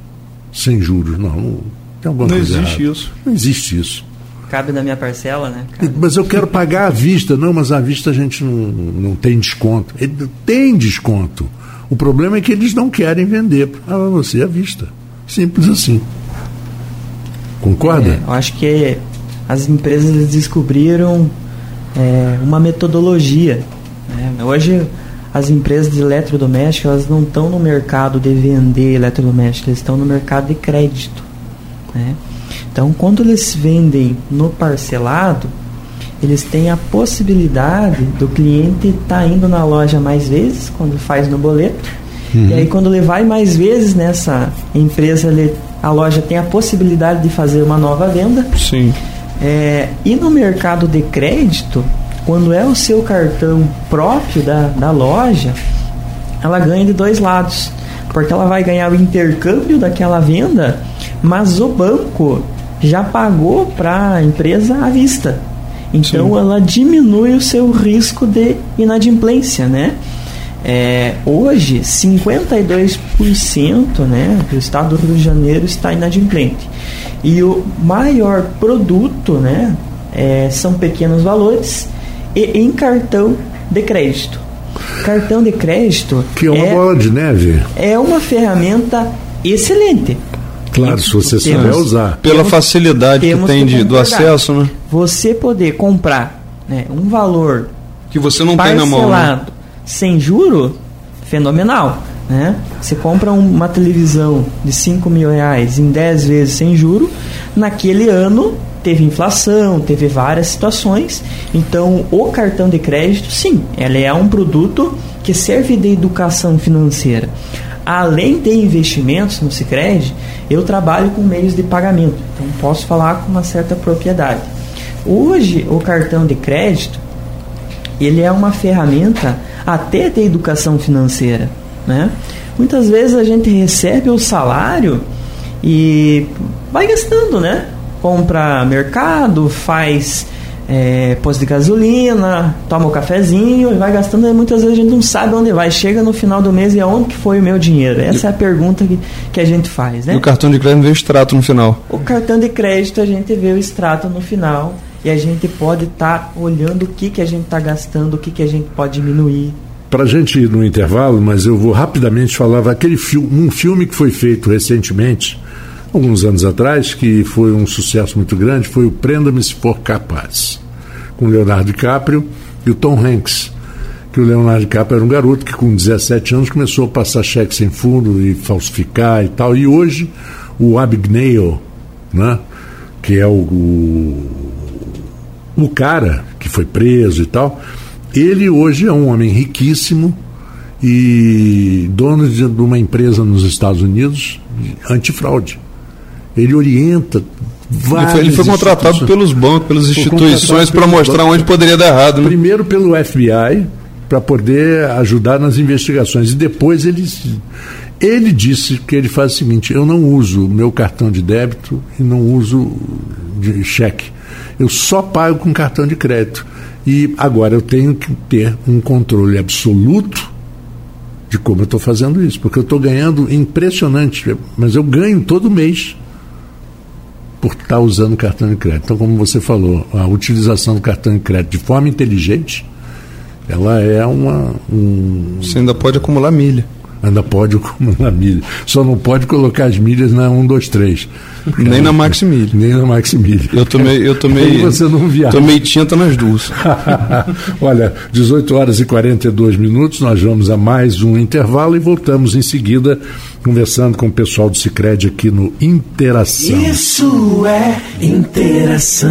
Sem juros. Não, não tem alguma Não coisa existe errada. isso. Não existe isso. Cabe na minha parcela, né? Cabe. Mas eu quero pagar à vista. Não, mas à vista a gente não, não tem desconto. Ele tem desconto. O problema é que eles não querem vender para você à vista. Simples assim. Concorda? É, eu acho que as empresas descobriram é, uma metodologia. Né? Hoje as empresas de eletrodomésticos elas não estão no mercado de vender eletrodomésticos, eles estão no mercado de crédito. Né? Então, quando eles vendem no parcelado, eles têm a possibilidade do cliente estar tá indo na loja mais vezes, quando faz no boleto. Uhum. E aí, quando ele vai mais vezes nessa empresa, ele, a loja tem a possibilidade de fazer uma nova venda. Sim. É, e no mercado de crédito, quando é o seu cartão próprio da, da loja, ela ganha de dois lados. Porque ela vai ganhar o intercâmbio daquela venda, mas o banco já pagou para a empresa à vista. Então Sim. ela diminui o seu risco de inadimplência, né? É, hoje, 52% né, do estado do Rio de Janeiro está inadimplente. E o maior produto né, é, são pequenos valores e em cartão de crédito. Cartão de crédito. Que é uma é, bola de neve. É uma ferramenta excelente. Claro, se você souber usar. Pela temos, facilidade que tem de, do acesso, né? Você poder comprar né, um valor que você não tem na mão. Né? sem juro, fenomenal. Né? Você compra uma televisão de 5 mil reais em 10 vezes sem juro, naquele ano teve inflação, teve várias situações. Então, o cartão de crédito, sim, ele é um produto que serve de educação financeira além de investimentos no Sicredi, eu trabalho com meios de pagamento, então posso falar com uma certa propriedade. Hoje, o cartão de crédito ele é uma ferramenta até de educação financeira, né? Muitas vezes a gente recebe o salário e vai gastando, né? Compra mercado, faz é, posto de gasolina, toma um cafezinho e vai gastando. E muitas vezes a gente não sabe onde vai. Chega no final do mês e aonde que foi o meu dinheiro? Essa e, é a pergunta que, que a gente faz, né? E o cartão de crédito vê o extrato no final. O cartão de crédito a gente vê o extrato no final e a gente pode estar tá olhando o que, que a gente está gastando, o que, que a gente pode diminuir. Para a gente ir no intervalo, mas eu vou rapidamente falar aquele filme, um filme que foi feito recentemente, alguns anos atrás, que foi um sucesso muito grande, foi o Prenda-me se for capaz, com Leonardo DiCaprio e o Tom Hanks. Que o Leonardo DiCaprio era um garoto que com 17 anos começou a passar cheque sem fundo e falsificar e tal. E hoje o Abigail, né, que é o, o, o cara que foi preso e tal, ele hoje é um homem riquíssimo e dono de uma empresa nos Estados Unidos antifraude. Ele orienta várias Ele foi contratado pelos bancos, pelas instituições para mostrar onde poderia dar errado. Né? Primeiro pelo FBI para poder ajudar nas investigações e depois ele ele disse que ele faz o seguinte: eu não uso meu cartão de débito e não uso de cheque. Eu só pago com cartão de crédito. E agora eu tenho que ter um controle absoluto de como eu estou fazendo isso, porque eu estou ganhando impressionante, mas eu ganho todo mês por estar tá usando cartão de crédito. Então, como você falou, a utilização do cartão de crédito de forma inteligente, ela é uma. Um... Você ainda pode acumular milha. Ainda pode acumular milha. Só não pode colocar as milhas na 1, 2, 3. Nem na Maximilha. Nem na Maximilha. Eu tomei, eu tomei. você não viaja. Tomei tinta nas duas. Olha, 18 horas e 42 minutos, nós vamos a mais um intervalo e voltamos em seguida conversando com o pessoal do Cicred aqui no Interação. Isso é interação.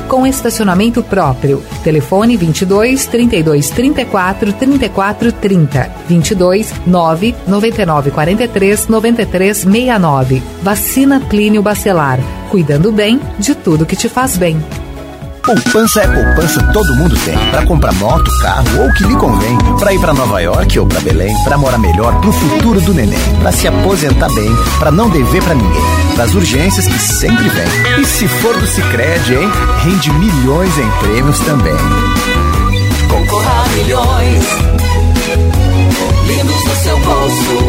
com estacionamento próprio. Telefone 22 32 34 34 30 22 9 99 43 93 69. Vacina Plínio Bacelar, cuidando bem de tudo que te faz bem. Poupança é poupança, todo mundo tem. Para comprar moto, carro ou o que lhe convém. Para ir para Nova York ou para Belém. Para morar melhor pro futuro do neném. Para se aposentar bem. Para não dever para ninguém. Para as urgências que sempre vem. E se for do Cicred, hein? Rende milhões em prêmios também. Concorra a milhões. Lindos no seu bolso.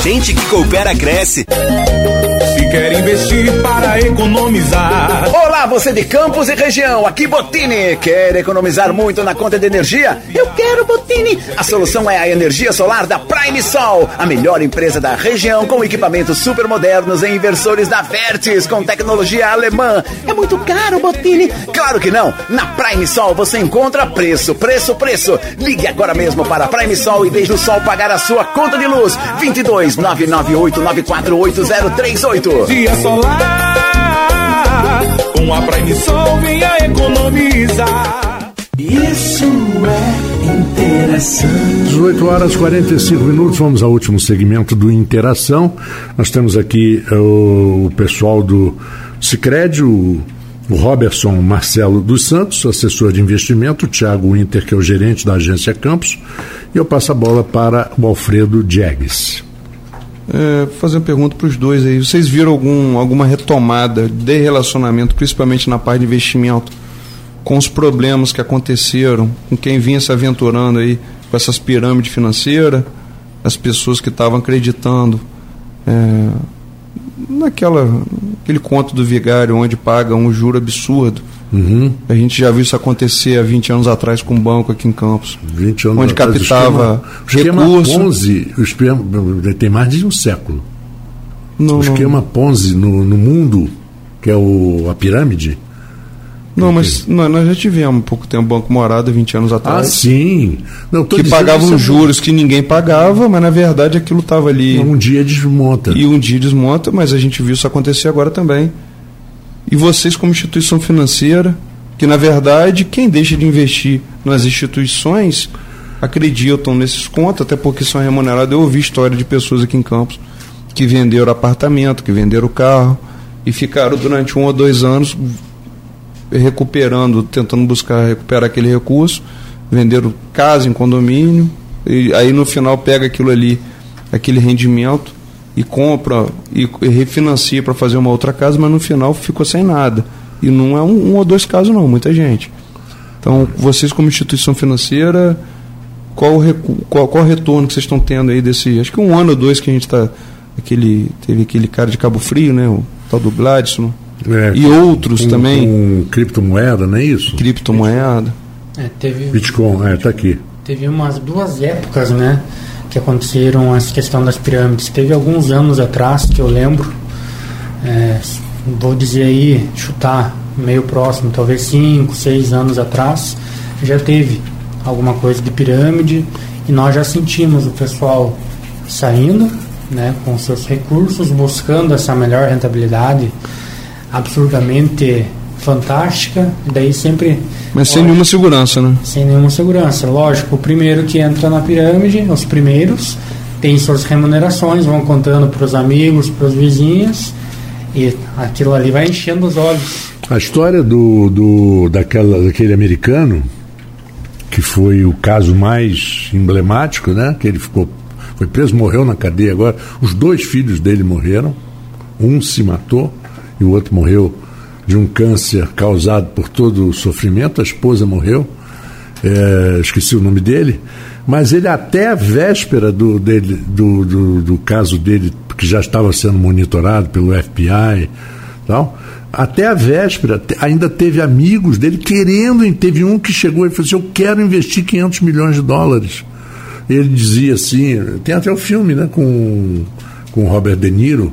Gente que coopera cresce. Se quer investir para economizar. Olá, você de Campos e região, aqui Botini. Quer economizar muito na conta de energia? Eu quero Botini. A solução é a energia solar da Prime Sol, a melhor empresa da região com equipamentos super modernos e inversores da Vertis com tecnologia alemã. É muito caro, Botini? Claro que não. Na Prime Sol você encontra preço, preço, preço. Ligue agora mesmo para a Prime Sol e deixe o sol pagar a sua conta de luz. 22 998 948038. Dia solar, com a Prime Sol venha economizar. Isso é interação. 18 horas 45 minutos, vamos ao último segmento do Interação. Nós temos aqui eh, o, o pessoal do Cicred, o, o Robertson Marcelo dos Santos, assessor de investimento, o Thiago Winter, que é o gerente da agência Campos, e eu passo a bola para o Alfredo Diegues. É, fazer uma pergunta para os dois aí. Vocês viram algum, alguma retomada de relacionamento, principalmente na parte de investimento, com os problemas que aconteceram, com quem vinha se aventurando aí com essas pirâmides financeiras, as pessoas que estavam acreditando é, naquela aquele conto do vigário onde paga um juro absurdo. Uhum. A gente já viu isso acontecer há 20 anos atrás com um banco aqui em Campos. 20 anos onde atrás, captava o esquema, o esquema recurso. Ponzi, o esquema, tem mais de um século. Não, o não. esquema Ponzi no, no mundo, que é o, a pirâmide. Não, mas nós, nós já tivemos um pouco tempo Banco Morada, 20 anos Ah, atrás. sim. Não, que pagavam é juros que ninguém pagava, mas na verdade aquilo estava ali. Um dia desmonta. E um dia desmonta, mas a gente viu isso acontecer agora também. E vocês, como instituição financeira, que na verdade quem deixa de investir nas instituições acreditam nesses contos, até porque são remunerados. Eu ouvi história de pessoas aqui em Campos que venderam apartamento, que venderam carro e ficaram durante um ou dois anos recuperando, tentando buscar recuperar aquele recurso, venderam casa em condomínio, e aí no final pega aquilo ali, aquele rendimento e compra e, e refinancia para fazer uma outra casa, mas no final ficou sem nada. E não é um, um ou dois casos não, muita gente. Então, vocês como instituição financeira, qual o, recu- qual, qual o retorno que vocês estão tendo aí desse, acho que um ano ou dois que a gente está aquele teve aquele cara de Cabo Frio, né, o tal do Gladson, É, e outros com- também, Com criptomoeda, não é isso? criptomoeda. É, teve, Bitcoin, é, tá aqui. teve umas duas épocas, né? Que aconteceram essa questão das pirâmides. Teve alguns anos atrás que eu lembro, é, vou dizer aí, chutar meio próximo, talvez cinco, seis anos atrás, já teve alguma coisa de pirâmide e nós já sentimos o pessoal saindo, né, com seus recursos, buscando essa melhor rentabilidade absurdamente fantástica, e daí sempre Mas sem nenhuma segurança, né? sem nenhuma segurança. Lógico, o primeiro que entra na pirâmide, os primeiros, têm suas remunerações, vão contando para os amigos, para os vizinhos, e aquilo ali vai enchendo os olhos. A história do, do daquela, daquele americano, que foi o caso mais emblemático, né? Que ele ficou, foi preso, morreu na cadeia agora. Os dois filhos dele morreram. Um se matou e o outro morreu de um câncer causado por todo o sofrimento. A esposa morreu. É, esqueci o nome dele. Mas ele até a véspera do, dele, do, do, do caso dele, que já estava sendo monitorado pelo FBI, tal, até a véspera ainda teve amigos dele querendo, teve um que chegou e falou assim, eu quero investir 500 milhões de dólares. Ele dizia assim, tem até o filme, né, com com Robert De Niro,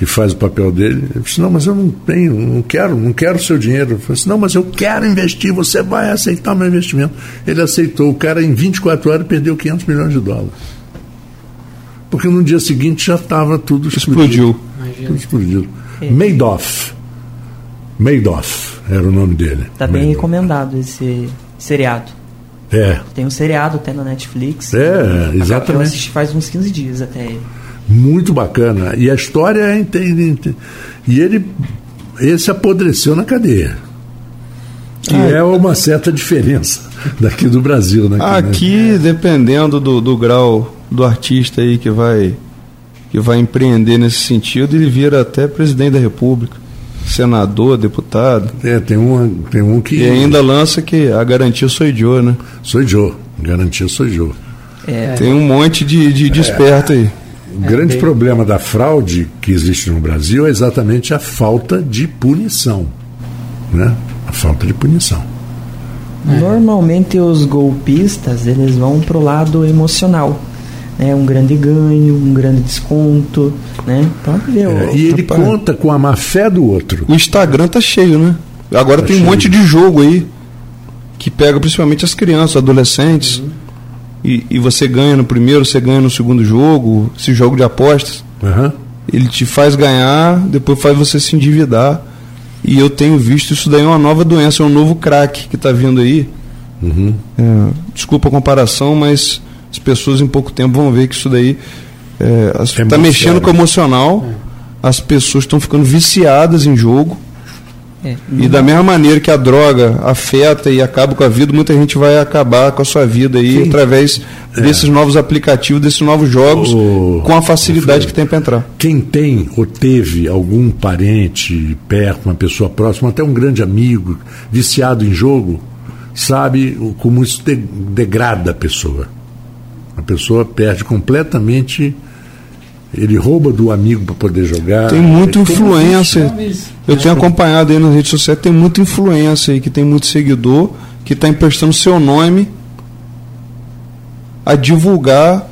que faz o papel dele. Ele disse, não, mas eu não tenho, não quero, não quero o seu dinheiro. Eu falei assim, não, mas eu quero investir, você vai aceitar o meu investimento. Ele aceitou, o cara em 24 horas perdeu 500 milhões de dólares. Porque no dia seguinte já estava tudo explodido. Explodiu. Tudo explodido. Madoff. Madoff era o nome dele. Tá bem Madoff. recomendado esse seriado. É, Tem um seriado até na Netflix. É, Eu exatamente. assisti faz uns 15 dias até ele. Muito bacana. E a história é. E ele. Esse apodreceu na cadeia. Que ah, é uma certa diferença daqui do Brasil, né? Aqui, né? dependendo do, do grau do artista aí que vai que vai empreender nesse sentido, ele vira até presidente da República, senador, deputado. É, tem um, tem um que. E ainda lança que a garantia sou Joe, né? Sou Joe, garantia sou Joe. É. Tem um monte de, de, de esperto aí. O grande é problema da fraude que existe no Brasil é exatamente a falta de punição. Né? A falta de punição. É. Normalmente os golpistas eles vão pro lado emocional. Né? Um grande ganho, um grande desconto. Né? Então, ver, é, e ele rapaz, conta com a má fé do outro. O Instagram tá cheio, né? Agora tá tem cheio. um monte de jogo aí que pega principalmente as crianças, adolescentes. Uhum e, e, você ganha no primeiro, você ganha no segundo jogo, esse jogo de apostas. Uhum. Ele te faz ganhar, depois faz você se endividar. E eu tenho visto isso daí é uma nova doença, é um novo crack que está vindo aí. Uhum. É, desculpa a comparação, mas as pessoas em pouco tempo vão ver que isso daí está é, é mexendo com o emocional. É. As pessoas estão ficando viciadas em jogo é. E da mesma maneira que a droga afeta e acaba com a vida, muita gente vai acabar com a sua vida aí Sim. através é. desses novos aplicativos, desses novos jogos, o, com a facilidade que tem para entrar. Quem tem ou teve algum parente perto, uma pessoa próxima, até um grande amigo viciado em jogo, sabe como isso degrada a pessoa. A pessoa perde completamente ele rouba do amigo para poder jogar. Tem muita influência. Eu tenho acompanhado aí nas redes sociais, tem muita influência aí, que tem muito seguidor, que está emprestando seu nome a divulgar.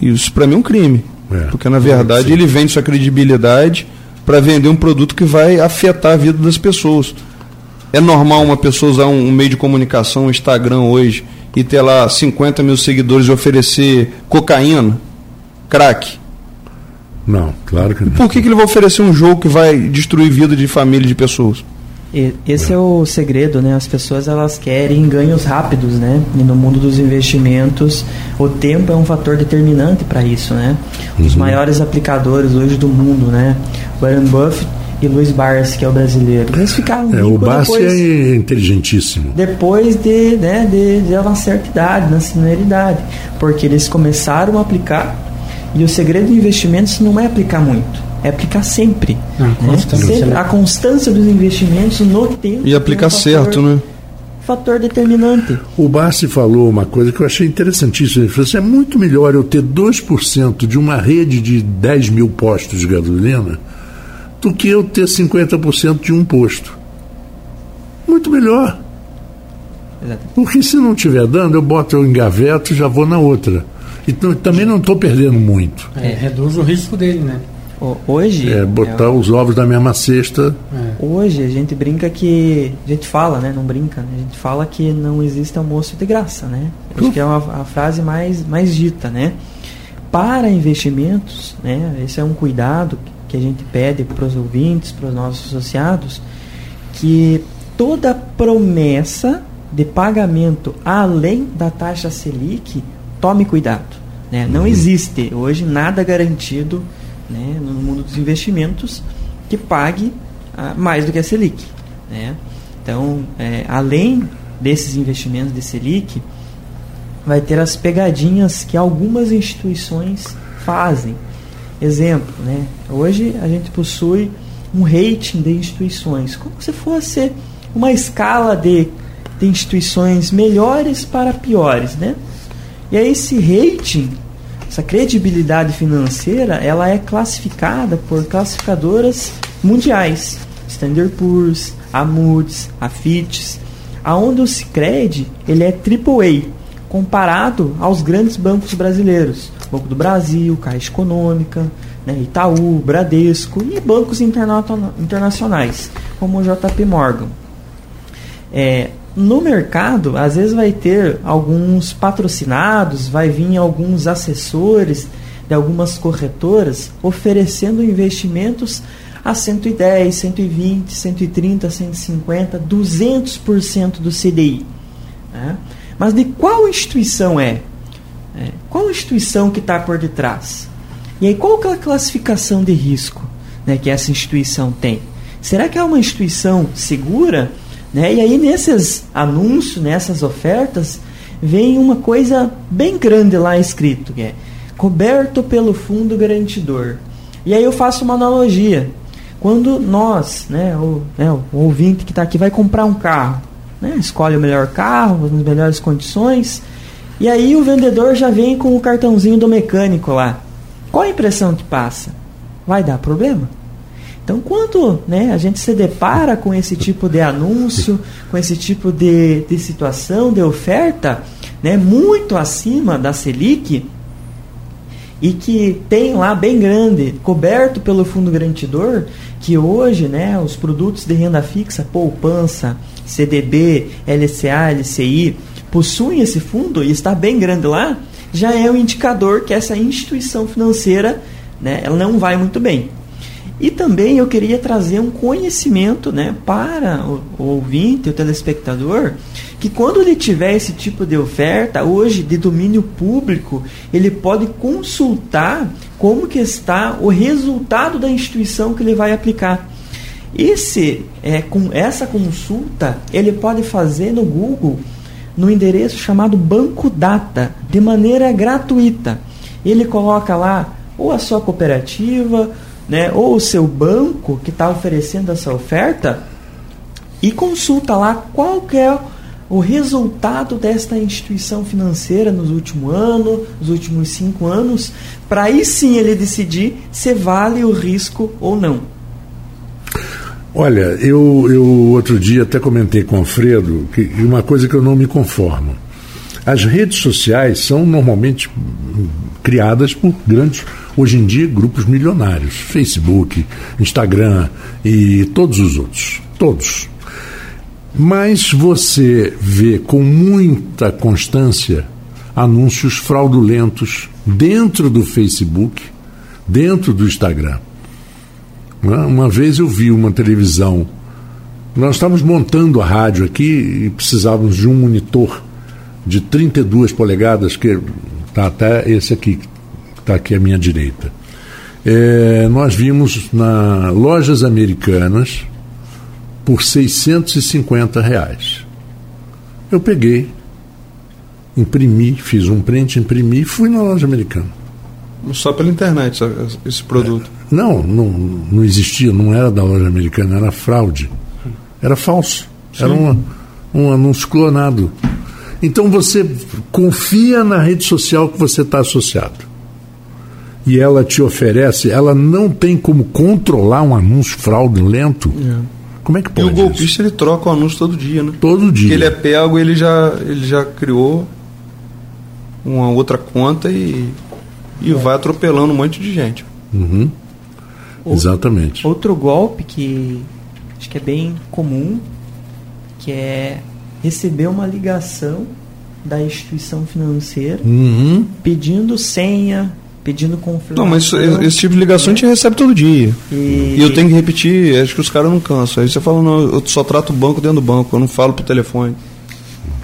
Isso para mim é um crime. É, porque na verdade ele vende sua credibilidade para vender um produto que vai afetar a vida das pessoas. É normal uma pessoa usar um, um meio de comunicação, um Instagram hoje, e ter lá 50 mil seguidores e oferecer cocaína, crack não, claro que não. Por que, que ele vai oferecer um jogo que vai destruir vida de família de pessoas? Esse é. o segredo, né? As pessoas elas querem ganhos rápidos, né? E no mundo dos investimentos, o tempo é um fator determinante para isso, né? Uhum. Os maiores aplicadores hoje do mundo, né? Warren Buffett e Luiz Barsi, que é o brasileiro. Eles ficaram é, O Barsi é inteligentíssimo. Depois de, né, de, de uma certa idade, na senioridade. Porque eles começaram a aplicar e o segredo do investimentos não é aplicar muito, é aplicar sempre. Ah, né? sempre a constância dos investimentos no tempo. E aplicar é um fator, certo, né? Fator determinante. O Barsi falou uma coisa que eu achei interessantíssima. Ele falou assim: é muito melhor eu ter 2% de uma rede de 10 mil postos de gasolina do que eu ter 50% de um posto. Muito melhor. Exatamente. Porque se não estiver dando, eu boto, eu engaveto e já vou na outra. Então também não estou perdendo muito. É, reduz o risco dele, né? Hoje. É, botar é, os ovos da mesma cesta. É. Hoje a gente brinca que. A gente fala, né? Não brinca, né? A gente fala que não existe almoço de graça, né? Acho que é uma, a frase mais, mais dita, né? Para investimentos, né? Esse é um cuidado que a gente pede para os ouvintes, para os nossos associados, que toda promessa de pagamento além da taxa Selic tome cuidado. Né? Não uhum. existe hoje nada garantido né, no mundo dos investimentos que pague ah, mais do que a Selic. Né? Então, é, além desses investimentos de Selic, vai ter as pegadinhas que algumas instituições fazem. Exemplo, né? hoje a gente possui um rating de instituições, como se fosse uma escala de, de instituições melhores para piores. Né? E aí esse rating, essa credibilidade financeira, ela é classificada por classificadoras mundiais, Standard Poor's, a Moody's, a Fitch, aonde o Sicredi ele é AAA, comparado aos grandes bancos brasileiros, Banco do Brasil, Caixa Econômica, né, Itaú, Bradesco e bancos interna internacionais, como o JP Morgan. É, no mercado, às vezes vai ter alguns patrocinados, vai vir alguns assessores de algumas corretoras oferecendo investimentos a 110, 120, 130, 150, 200% do CDI. Né? Mas de qual instituição é? é qual instituição que está por detrás? E aí, qual é a classificação de risco né, que essa instituição tem? Será que é uma instituição segura? Né? E aí, nesses anúncios, nessas ofertas, vem uma coisa bem grande lá escrito, que é coberto pelo fundo garantidor. E aí eu faço uma analogia. Quando nós, né, o, né, o ouvinte que está aqui vai comprar um carro, né, escolhe o melhor carro, nas melhores condições, e aí o vendedor já vem com o cartãozinho do mecânico lá. Qual a impressão que passa? Vai dar problema? Então, quando né, a gente se depara com esse tipo de anúncio, com esse tipo de, de situação, de oferta, né, muito acima da Selic, e que tem lá bem grande, coberto pelo fundo garantidor, que hoje né, os produtos de renda fixa, poupança, CDB, LCA, LCI, possuem esse fundo e está bem grande lá, já é um indicador que essa instituição financeira né, ela não vai muito bem. E também eu queria trazer um conhecimento né, para o, o ouvinte, o telespectador, que quando ele tiver esse tipo de oferta, hoje de domínio público, ele pode consultar como que está o resultado da instituição que ele vai aplicar. Esse, é, com essa consulta, ele pode fazer no Google, no endereço chamado Banco Data, de maneira gratuita. Ele coloca lá ou a sua cooperativa, né, ou o seu banco que está oferecendo essa oferta e consulta lá qual que é o resultado desta instituição financeira nos últimos anos, nos últimos cinco anos, para aí sim ele decidir se vale o risco ou não. Olha, eu, eu outro dia até comentei com o Alfredo que uma coisa que eu não me conformo. As redes sociais são normalmente criadas por grandes, hoje em dia, grupos milionários. Facebook, Instagram e todos os outros. Todos. Mas você vê com muita constância anúncios fraudulentos dentro do Facebook, dentro do Instagram. Né? Uma vez eu vi uma televisão, nós estávamos montando a rádio aqui e precisávamos de um monitor de 32 polegadas, que está até esse aqui, está aqui à minha direita. É, nós vimos na lojas americanas por 650 reais. Eu peguei, imprimi, fiz um print, imprimi e fui na loja americana. Só pela internet esse produto? É, não, não, não existia, não era da loja americana, era fraude. Era falso. Sim. Era uma, um anúncio clonado. Então você confia na rede social que você está associado. E ela te oferece, ela não tem como controlar um anúncio fraudulento. É. Como é que pode? E o golpista isso? ele troca o anúncio todo dia, né? Todo dia. Porque ele é pego, ele já, ele já criou uma outra conta e, e é. vai atropelando um monte de gente. Uhum. Exatamente. Outro golpe que acho que é bem comum, que é receber uma ligação da instituição financeira uhum. pedindo senha, pedindo confirmação. Não, mas esse tipo de ligação a gente recebe todo dia. E... e, eu tenho que repetir, acho que os caras não cansam. Aí você fala, não, eu só trato o banco dentro do banco, eu não falo por telefone.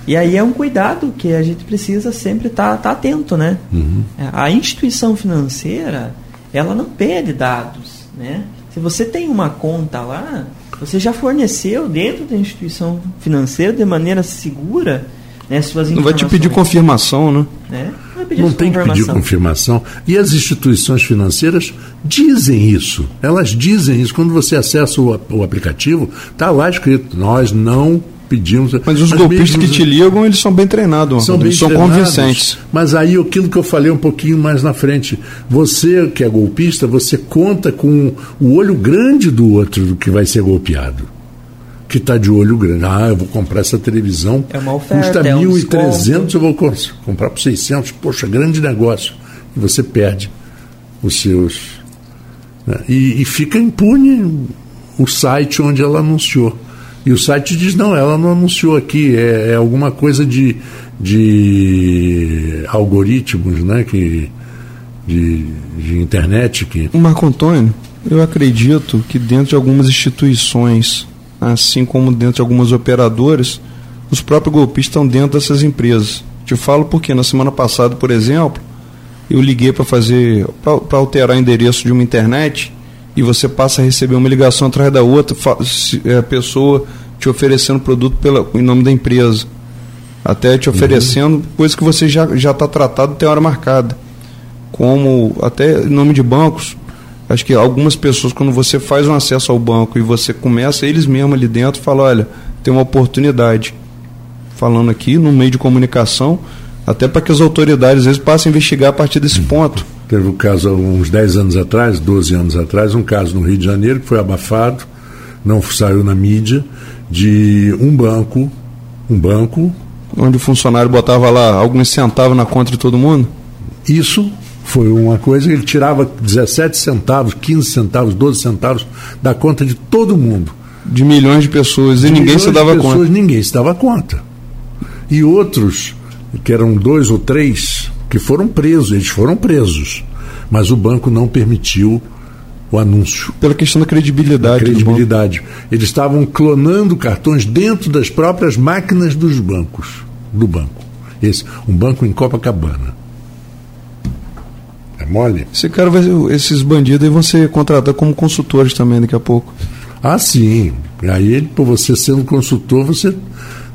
E aí é um cuidado que a gente precisa sempre estar tá, tá atento, né? Uhum. A instituição financeira, ela não pede dados, né? Se você tem uma conta lá, você já forneceu dentro da instituição financeira de maneira segura né, suas Não vai te pedir confirmação, né? né? Não, Não tem que pedir confirmação. E as instituições financeiras dizem isso. Elas dizem isso. Quando você acessa o, o aplicativo, está lá escrito: nós não pedimos. Mas os golpistas que te ligam, eles são bem treinados, são, bem são treinados, convincentes. Mas aí aquilo que eu falei um pouquinho mais na frente, você que é golpista, você conta com o olho grande do outro que vai ser golpeado. Que está de olho grande. Ah, eu vou comprar essa televisão. É uma oferta. Custa é 1.300, eu vou comprar por 600. Poxa, grande negócio. E você perde os seus. Né? E, e fica impune o site onde ela anunciou. E o site diz: não, ela não anunciou aqui, é, é alguma coisa de, de algoritmos, né? Que, de, de internet. Que... Marco Antônio, eu acredito que dentro de algumas instituições, assim como dentro de algumas operadoras, os próprios golpistas estão dentro dessas empresas. Te falo porque na semana passada, por exemplo, eu liguei para fazer, para alterar o endereço de uma internet e você passa a receber uma ligação atrás da outra, é, a pessoa te oferecendo produto pela, em nome da empresa. Até te oferecendo uhum. coisa que você já está tratado tem hora marcada. Como até em nome de bancos. Acho que algumas pessoas, quando você faz um acesso ao banco e você começa, eles mesmos ali dentro falam, olha, tem uma oportunidade. Falando aqui no meio de comunicação, até para que as autoridades às vezes passem a investigar a partir desse ponto. Teve um caso uns 10 anos atrás, 12 anos atrás, um caso no Rio de Janeiro que foi abafado, não saiu na mídia, de um banco, um banco. Onde o funcionário botava lá alguns centavos na conta de todo mundo? Isso foi uma coisa que ele tirava 17 centavos, 15 centavos, 12 centavos da conta de todo mundo. De milhões de pessoas de e ninguém se dava pessoas, conta. Ninguém se dava conta. E outros, que eram dois ou três, que foram presos, eles foram presos. Mas o banco não permitiu o anúncio. Pela questão da credibilidade. Da credibilidade. Eles estavam clonando cartões dentro das próprias máquinas dos bancos. Do banco. Esse, um banco em Copacabana. Mole? Esse cara vai, esses bandidos aí vão ser contratados como consultores também daqui a pouco. Ah, sim. Aí, por você sendo consultor, você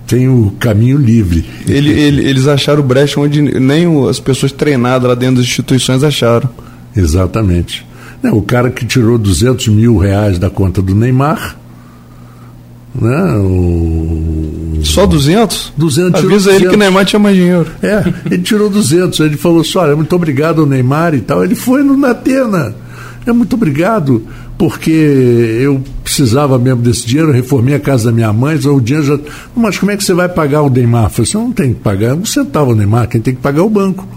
tem o caminho livre. Ele, ele, eles acharam o brecha onde nem as pessoas treinadas lá dentro das instituições acharam. Exatamente. É, o cara que tirou 200 mil reais da conta do Neymar. Né, o... Só 200? 200 Avisa 200. ele que Neymar tinha mais dinheiro. É, ele tirou 200. Ele falou assim: olha, muito obrigado ao Neymar e tal. Ele foi no Natena. É muito obrigado, porque eu precisava mesmo desse dinheiro, reformei a casa da minha mãe, o dinheiro já. Mas como é que você vai pagar o Neymar? Eu falei, você não tem que pagar um centavo o Neymar, quem tem que pagar é o banco.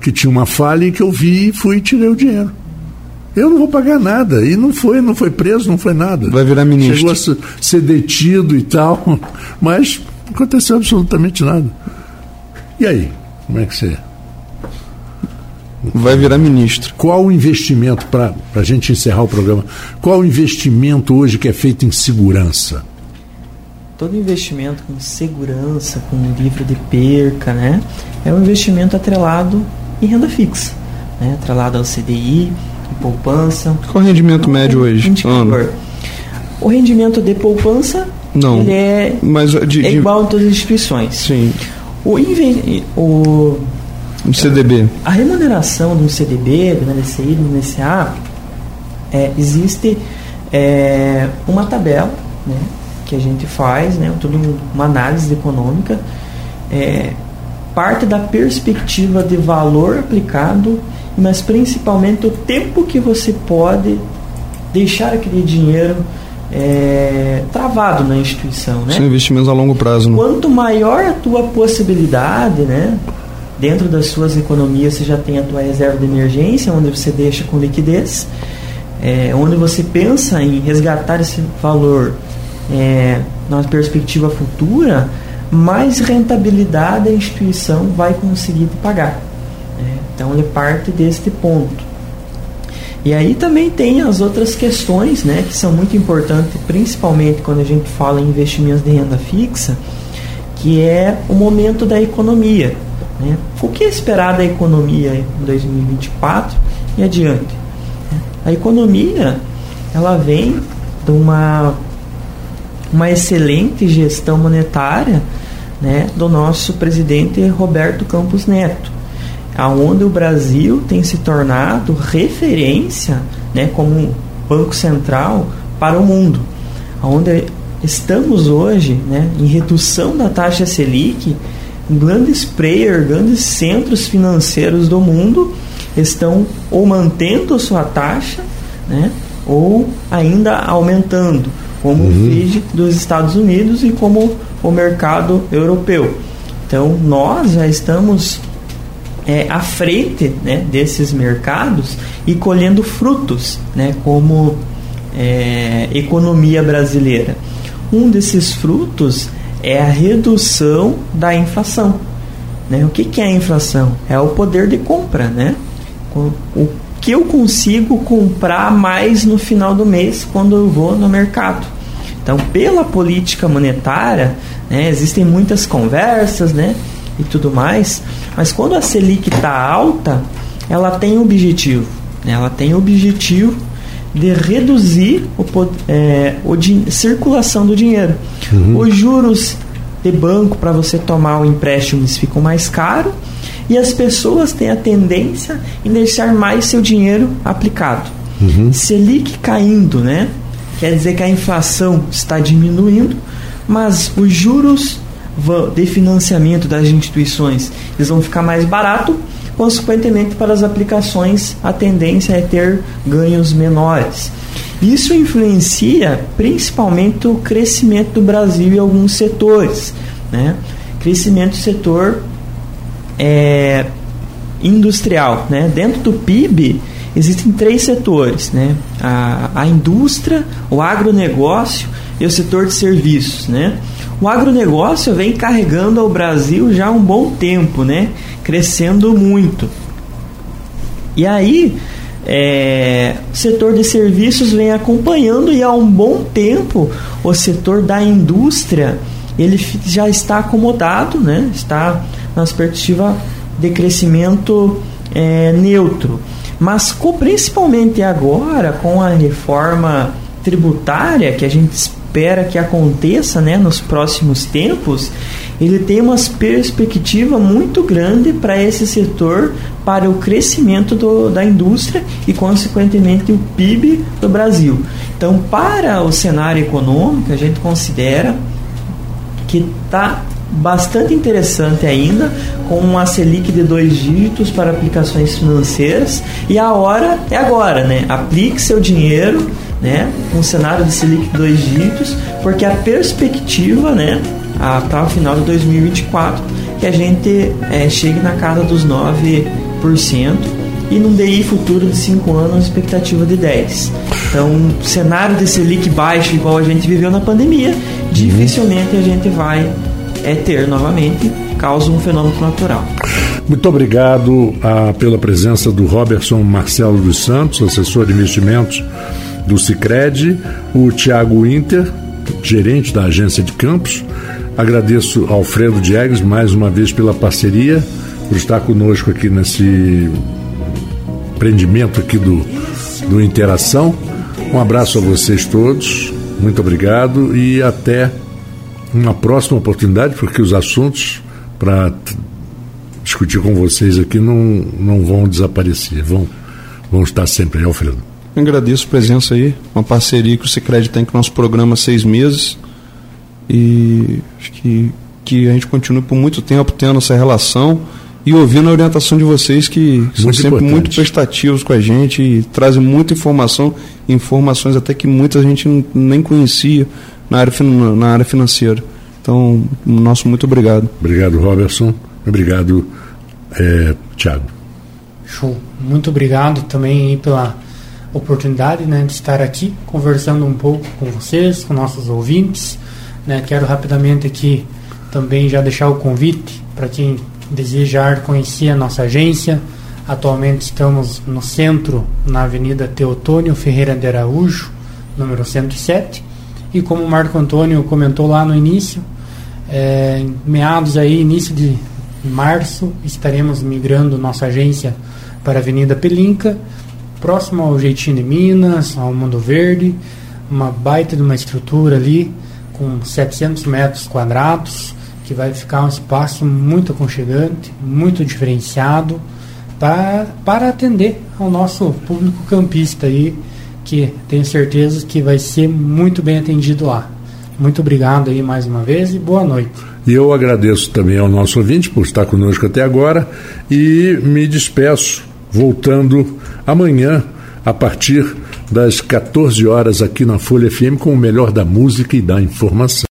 Que tinha uma falha e que eu vi e fui e tirei o dinheiro. Eu não vou pagar nada. E não foi, não foi preso, não foi nada. Vai virar ministro. Chegou a ser detido e tal, mas não aconteceu absolutamente nada. E aí? Como é que você. Vai virar ministro. Qual o investimento, para a gente encerrar o programa, qual o investimento hoje que é feito em segurança? Todo investimento com segurança, com livro de perca, né? É um investimento atrelado em renda fixa, né? atrelado ao CDI, poupança. Qual o rendimento médio hoje? Ano? O rendimento de poupança não, ele é, mas de, é igual em todas as instituições. Sim. O, o um CDB. A remuneração de um CDB, do NDCI, do NCA, é, existe é, uma tabela né, que a gente faz, né, tudo uma análise econômica, é, parte da perspectiva de valor aplicado mas principalmente o tempo que você pode deixar aquele dinheiro é, travado na instituição. Né? São investimentos a longo prazo. Né? Quanto maior a tua possibilidade, né? dentro das suas economias você já tem a tua reserva de emergência, onde você deixa com liquidez, é, onde você pensa em resgatar esse valor é, na perspectiva futura, mais rentabilidade a instituição vai conseguir te pagar. Então ele parte deste ponto. E aí também tem as outras questões, né, que são muito importantes, principalmente quando a gente fala em investimentos de renda fixa, que é o momento da economia. Né? O que esperar da economia em 2024 e adiante? A economia ela vem de uma, uma excelente gestão monetária né, do nosso presidente Roberto Campos Neto aonde o Brasil tem se tornado referência, né, como banco central para o mundo, aonde estamos hoje, né, em redução da taxa Selic, grandes players, grandes centros financeiros do mundo estão ou mantendo sua taxa, né, ou ainda aumentando, como uhum. o FID dos Estados Unidos e como o mercado europeu. Então, nós já estamos é, à frente né, desses mercados e colhendo frutos né, como é, economia brasileira. Um desses frutos é a redução da inflação. Né? O que, que é a inflação? É o poder de compra. Né? O que eu consigo comprar mais no final do mês quando eu vou no mercado. Então, pela política monetária, né, existem muitas conversas, né? E tudo mais, mas quando a Selic está alta, ela tem objetivo, né? ela tem objetivo de reduzir o, é, o circulação do dinheiro. Uhum. Os juros de banco para você tomar o empréstimo ficam mais caros e as pessoas têm a tendência em deixar mais seu dinheiro aplicado. Uhum. Selic caindo, né? Quer dizer que a inflação está diminuindo, mas os juros de financiamento das instituições eles vão ficar mais barato consequentemente para as aplicações a tendência é ter ganhos menores. Isso influencia principalmente o crescimento do Brasil em alguns setores. Né? Crescimento do setor é, industrial. Né? Dentro do PIB existem três setores: né? a, a indústria, o agronegócio e o setor de serviços. Né? O agronegócio vem carregando ao Brasil já há um bom tempo, né? crescendo muito. E aí, é, o setor de serviços vem acompanhando e há um bom tempo o setor da indústria ele já está acomodado, né? está na perspectiva de crescimento é, neutro. Mas com, principalmente agora, com a reforma tributária que a gente espera que aconteça né, nos próximos tempos, ele tem uma perspectiva muito grande para esse setor, para o crescimento do, da indústria e, consequentemente, o PIB do Brasil. Então, para o cenário econômico, a gente considera que está bastante interessante ainda, com uma Selic de dois dígitos para aplicações financeiras, e a hora é agora, né? Aplique seu dinheiro né, um cenário de Selic dois dígitos, porque a perspectiva, né, o final de 2024, que a gente é, chegue na casa dos 9% e num DI futuro de 5 anos, expectativa de 10%. Então, cenário de Selic baixo, igual a gente viveu na pandemia, dificilmente a gente vai é, ter novamente, causa um fenômeno natural. Muito obrigado a, ah, pela presença do Robertson Marcelo dos Santos, assessor de investimentos do Cicred, o Tiago Inter, gerente da agência de campos. Agradeço ao Alfredo Diegues mais uma vez pela parceria, por estar conosco aqui nesse empreendimento aqui do, do Interação. Um abraço a vocês todos, muito obrigado e até uma próxima oportunidade, porque os assuntos para discutir com vocês aqui não, não vão desaparecer, vão, vão estar sempre aí, Alfredo. Eu agradeço a presença aí, uma parceria que o Cicred tem com o nosso programa há seis meses. E acho que, que a gente continue por muito tempo tendo essa relação e ouvindo a orientação de vocês que são sempre importante. muito prestativos com a gente e trazem muita informação, informações até que muita gente nem conhecia na área, na área financeira. Então, nosso muito obrigado. Obrigado, Robertson. Obrigado, é, Tiago. Show. Muito obrigado também pela oportunidade né, de estar aqui conversando um pouco com vocês, com nossos ouvintes. Né. Quero rapidamente aqui também já deixar o convite para quem desejar conhecer a nossa agência. Atualmente estamos no centro, na Avenida Teotônio Ferreira de Araújo, número 107. E como o Marco Antônio comentou lá no início, é, meados aí, início de março, estaremos migrando nossa agência para a Avenida Pelinca próximo ao Jeitinho de Minas, ao Mundo Verde, uma baita de uma estrutura ali com 700 metros quadrados, que vai ficar um espaço muito aconchegante, muito diferenciado para, para atender ao nosso público campista aí, que tenho certeza que vai ser muito bem atendido lá. Muito obrigado aí mais uma vez e boa noite. E eu agradeço também ao nosso ouvinte por estar conosco até agora e me despeço voltando amanhã a partir das 14 horas aqui na Folha FM com o melhor da música e da informação.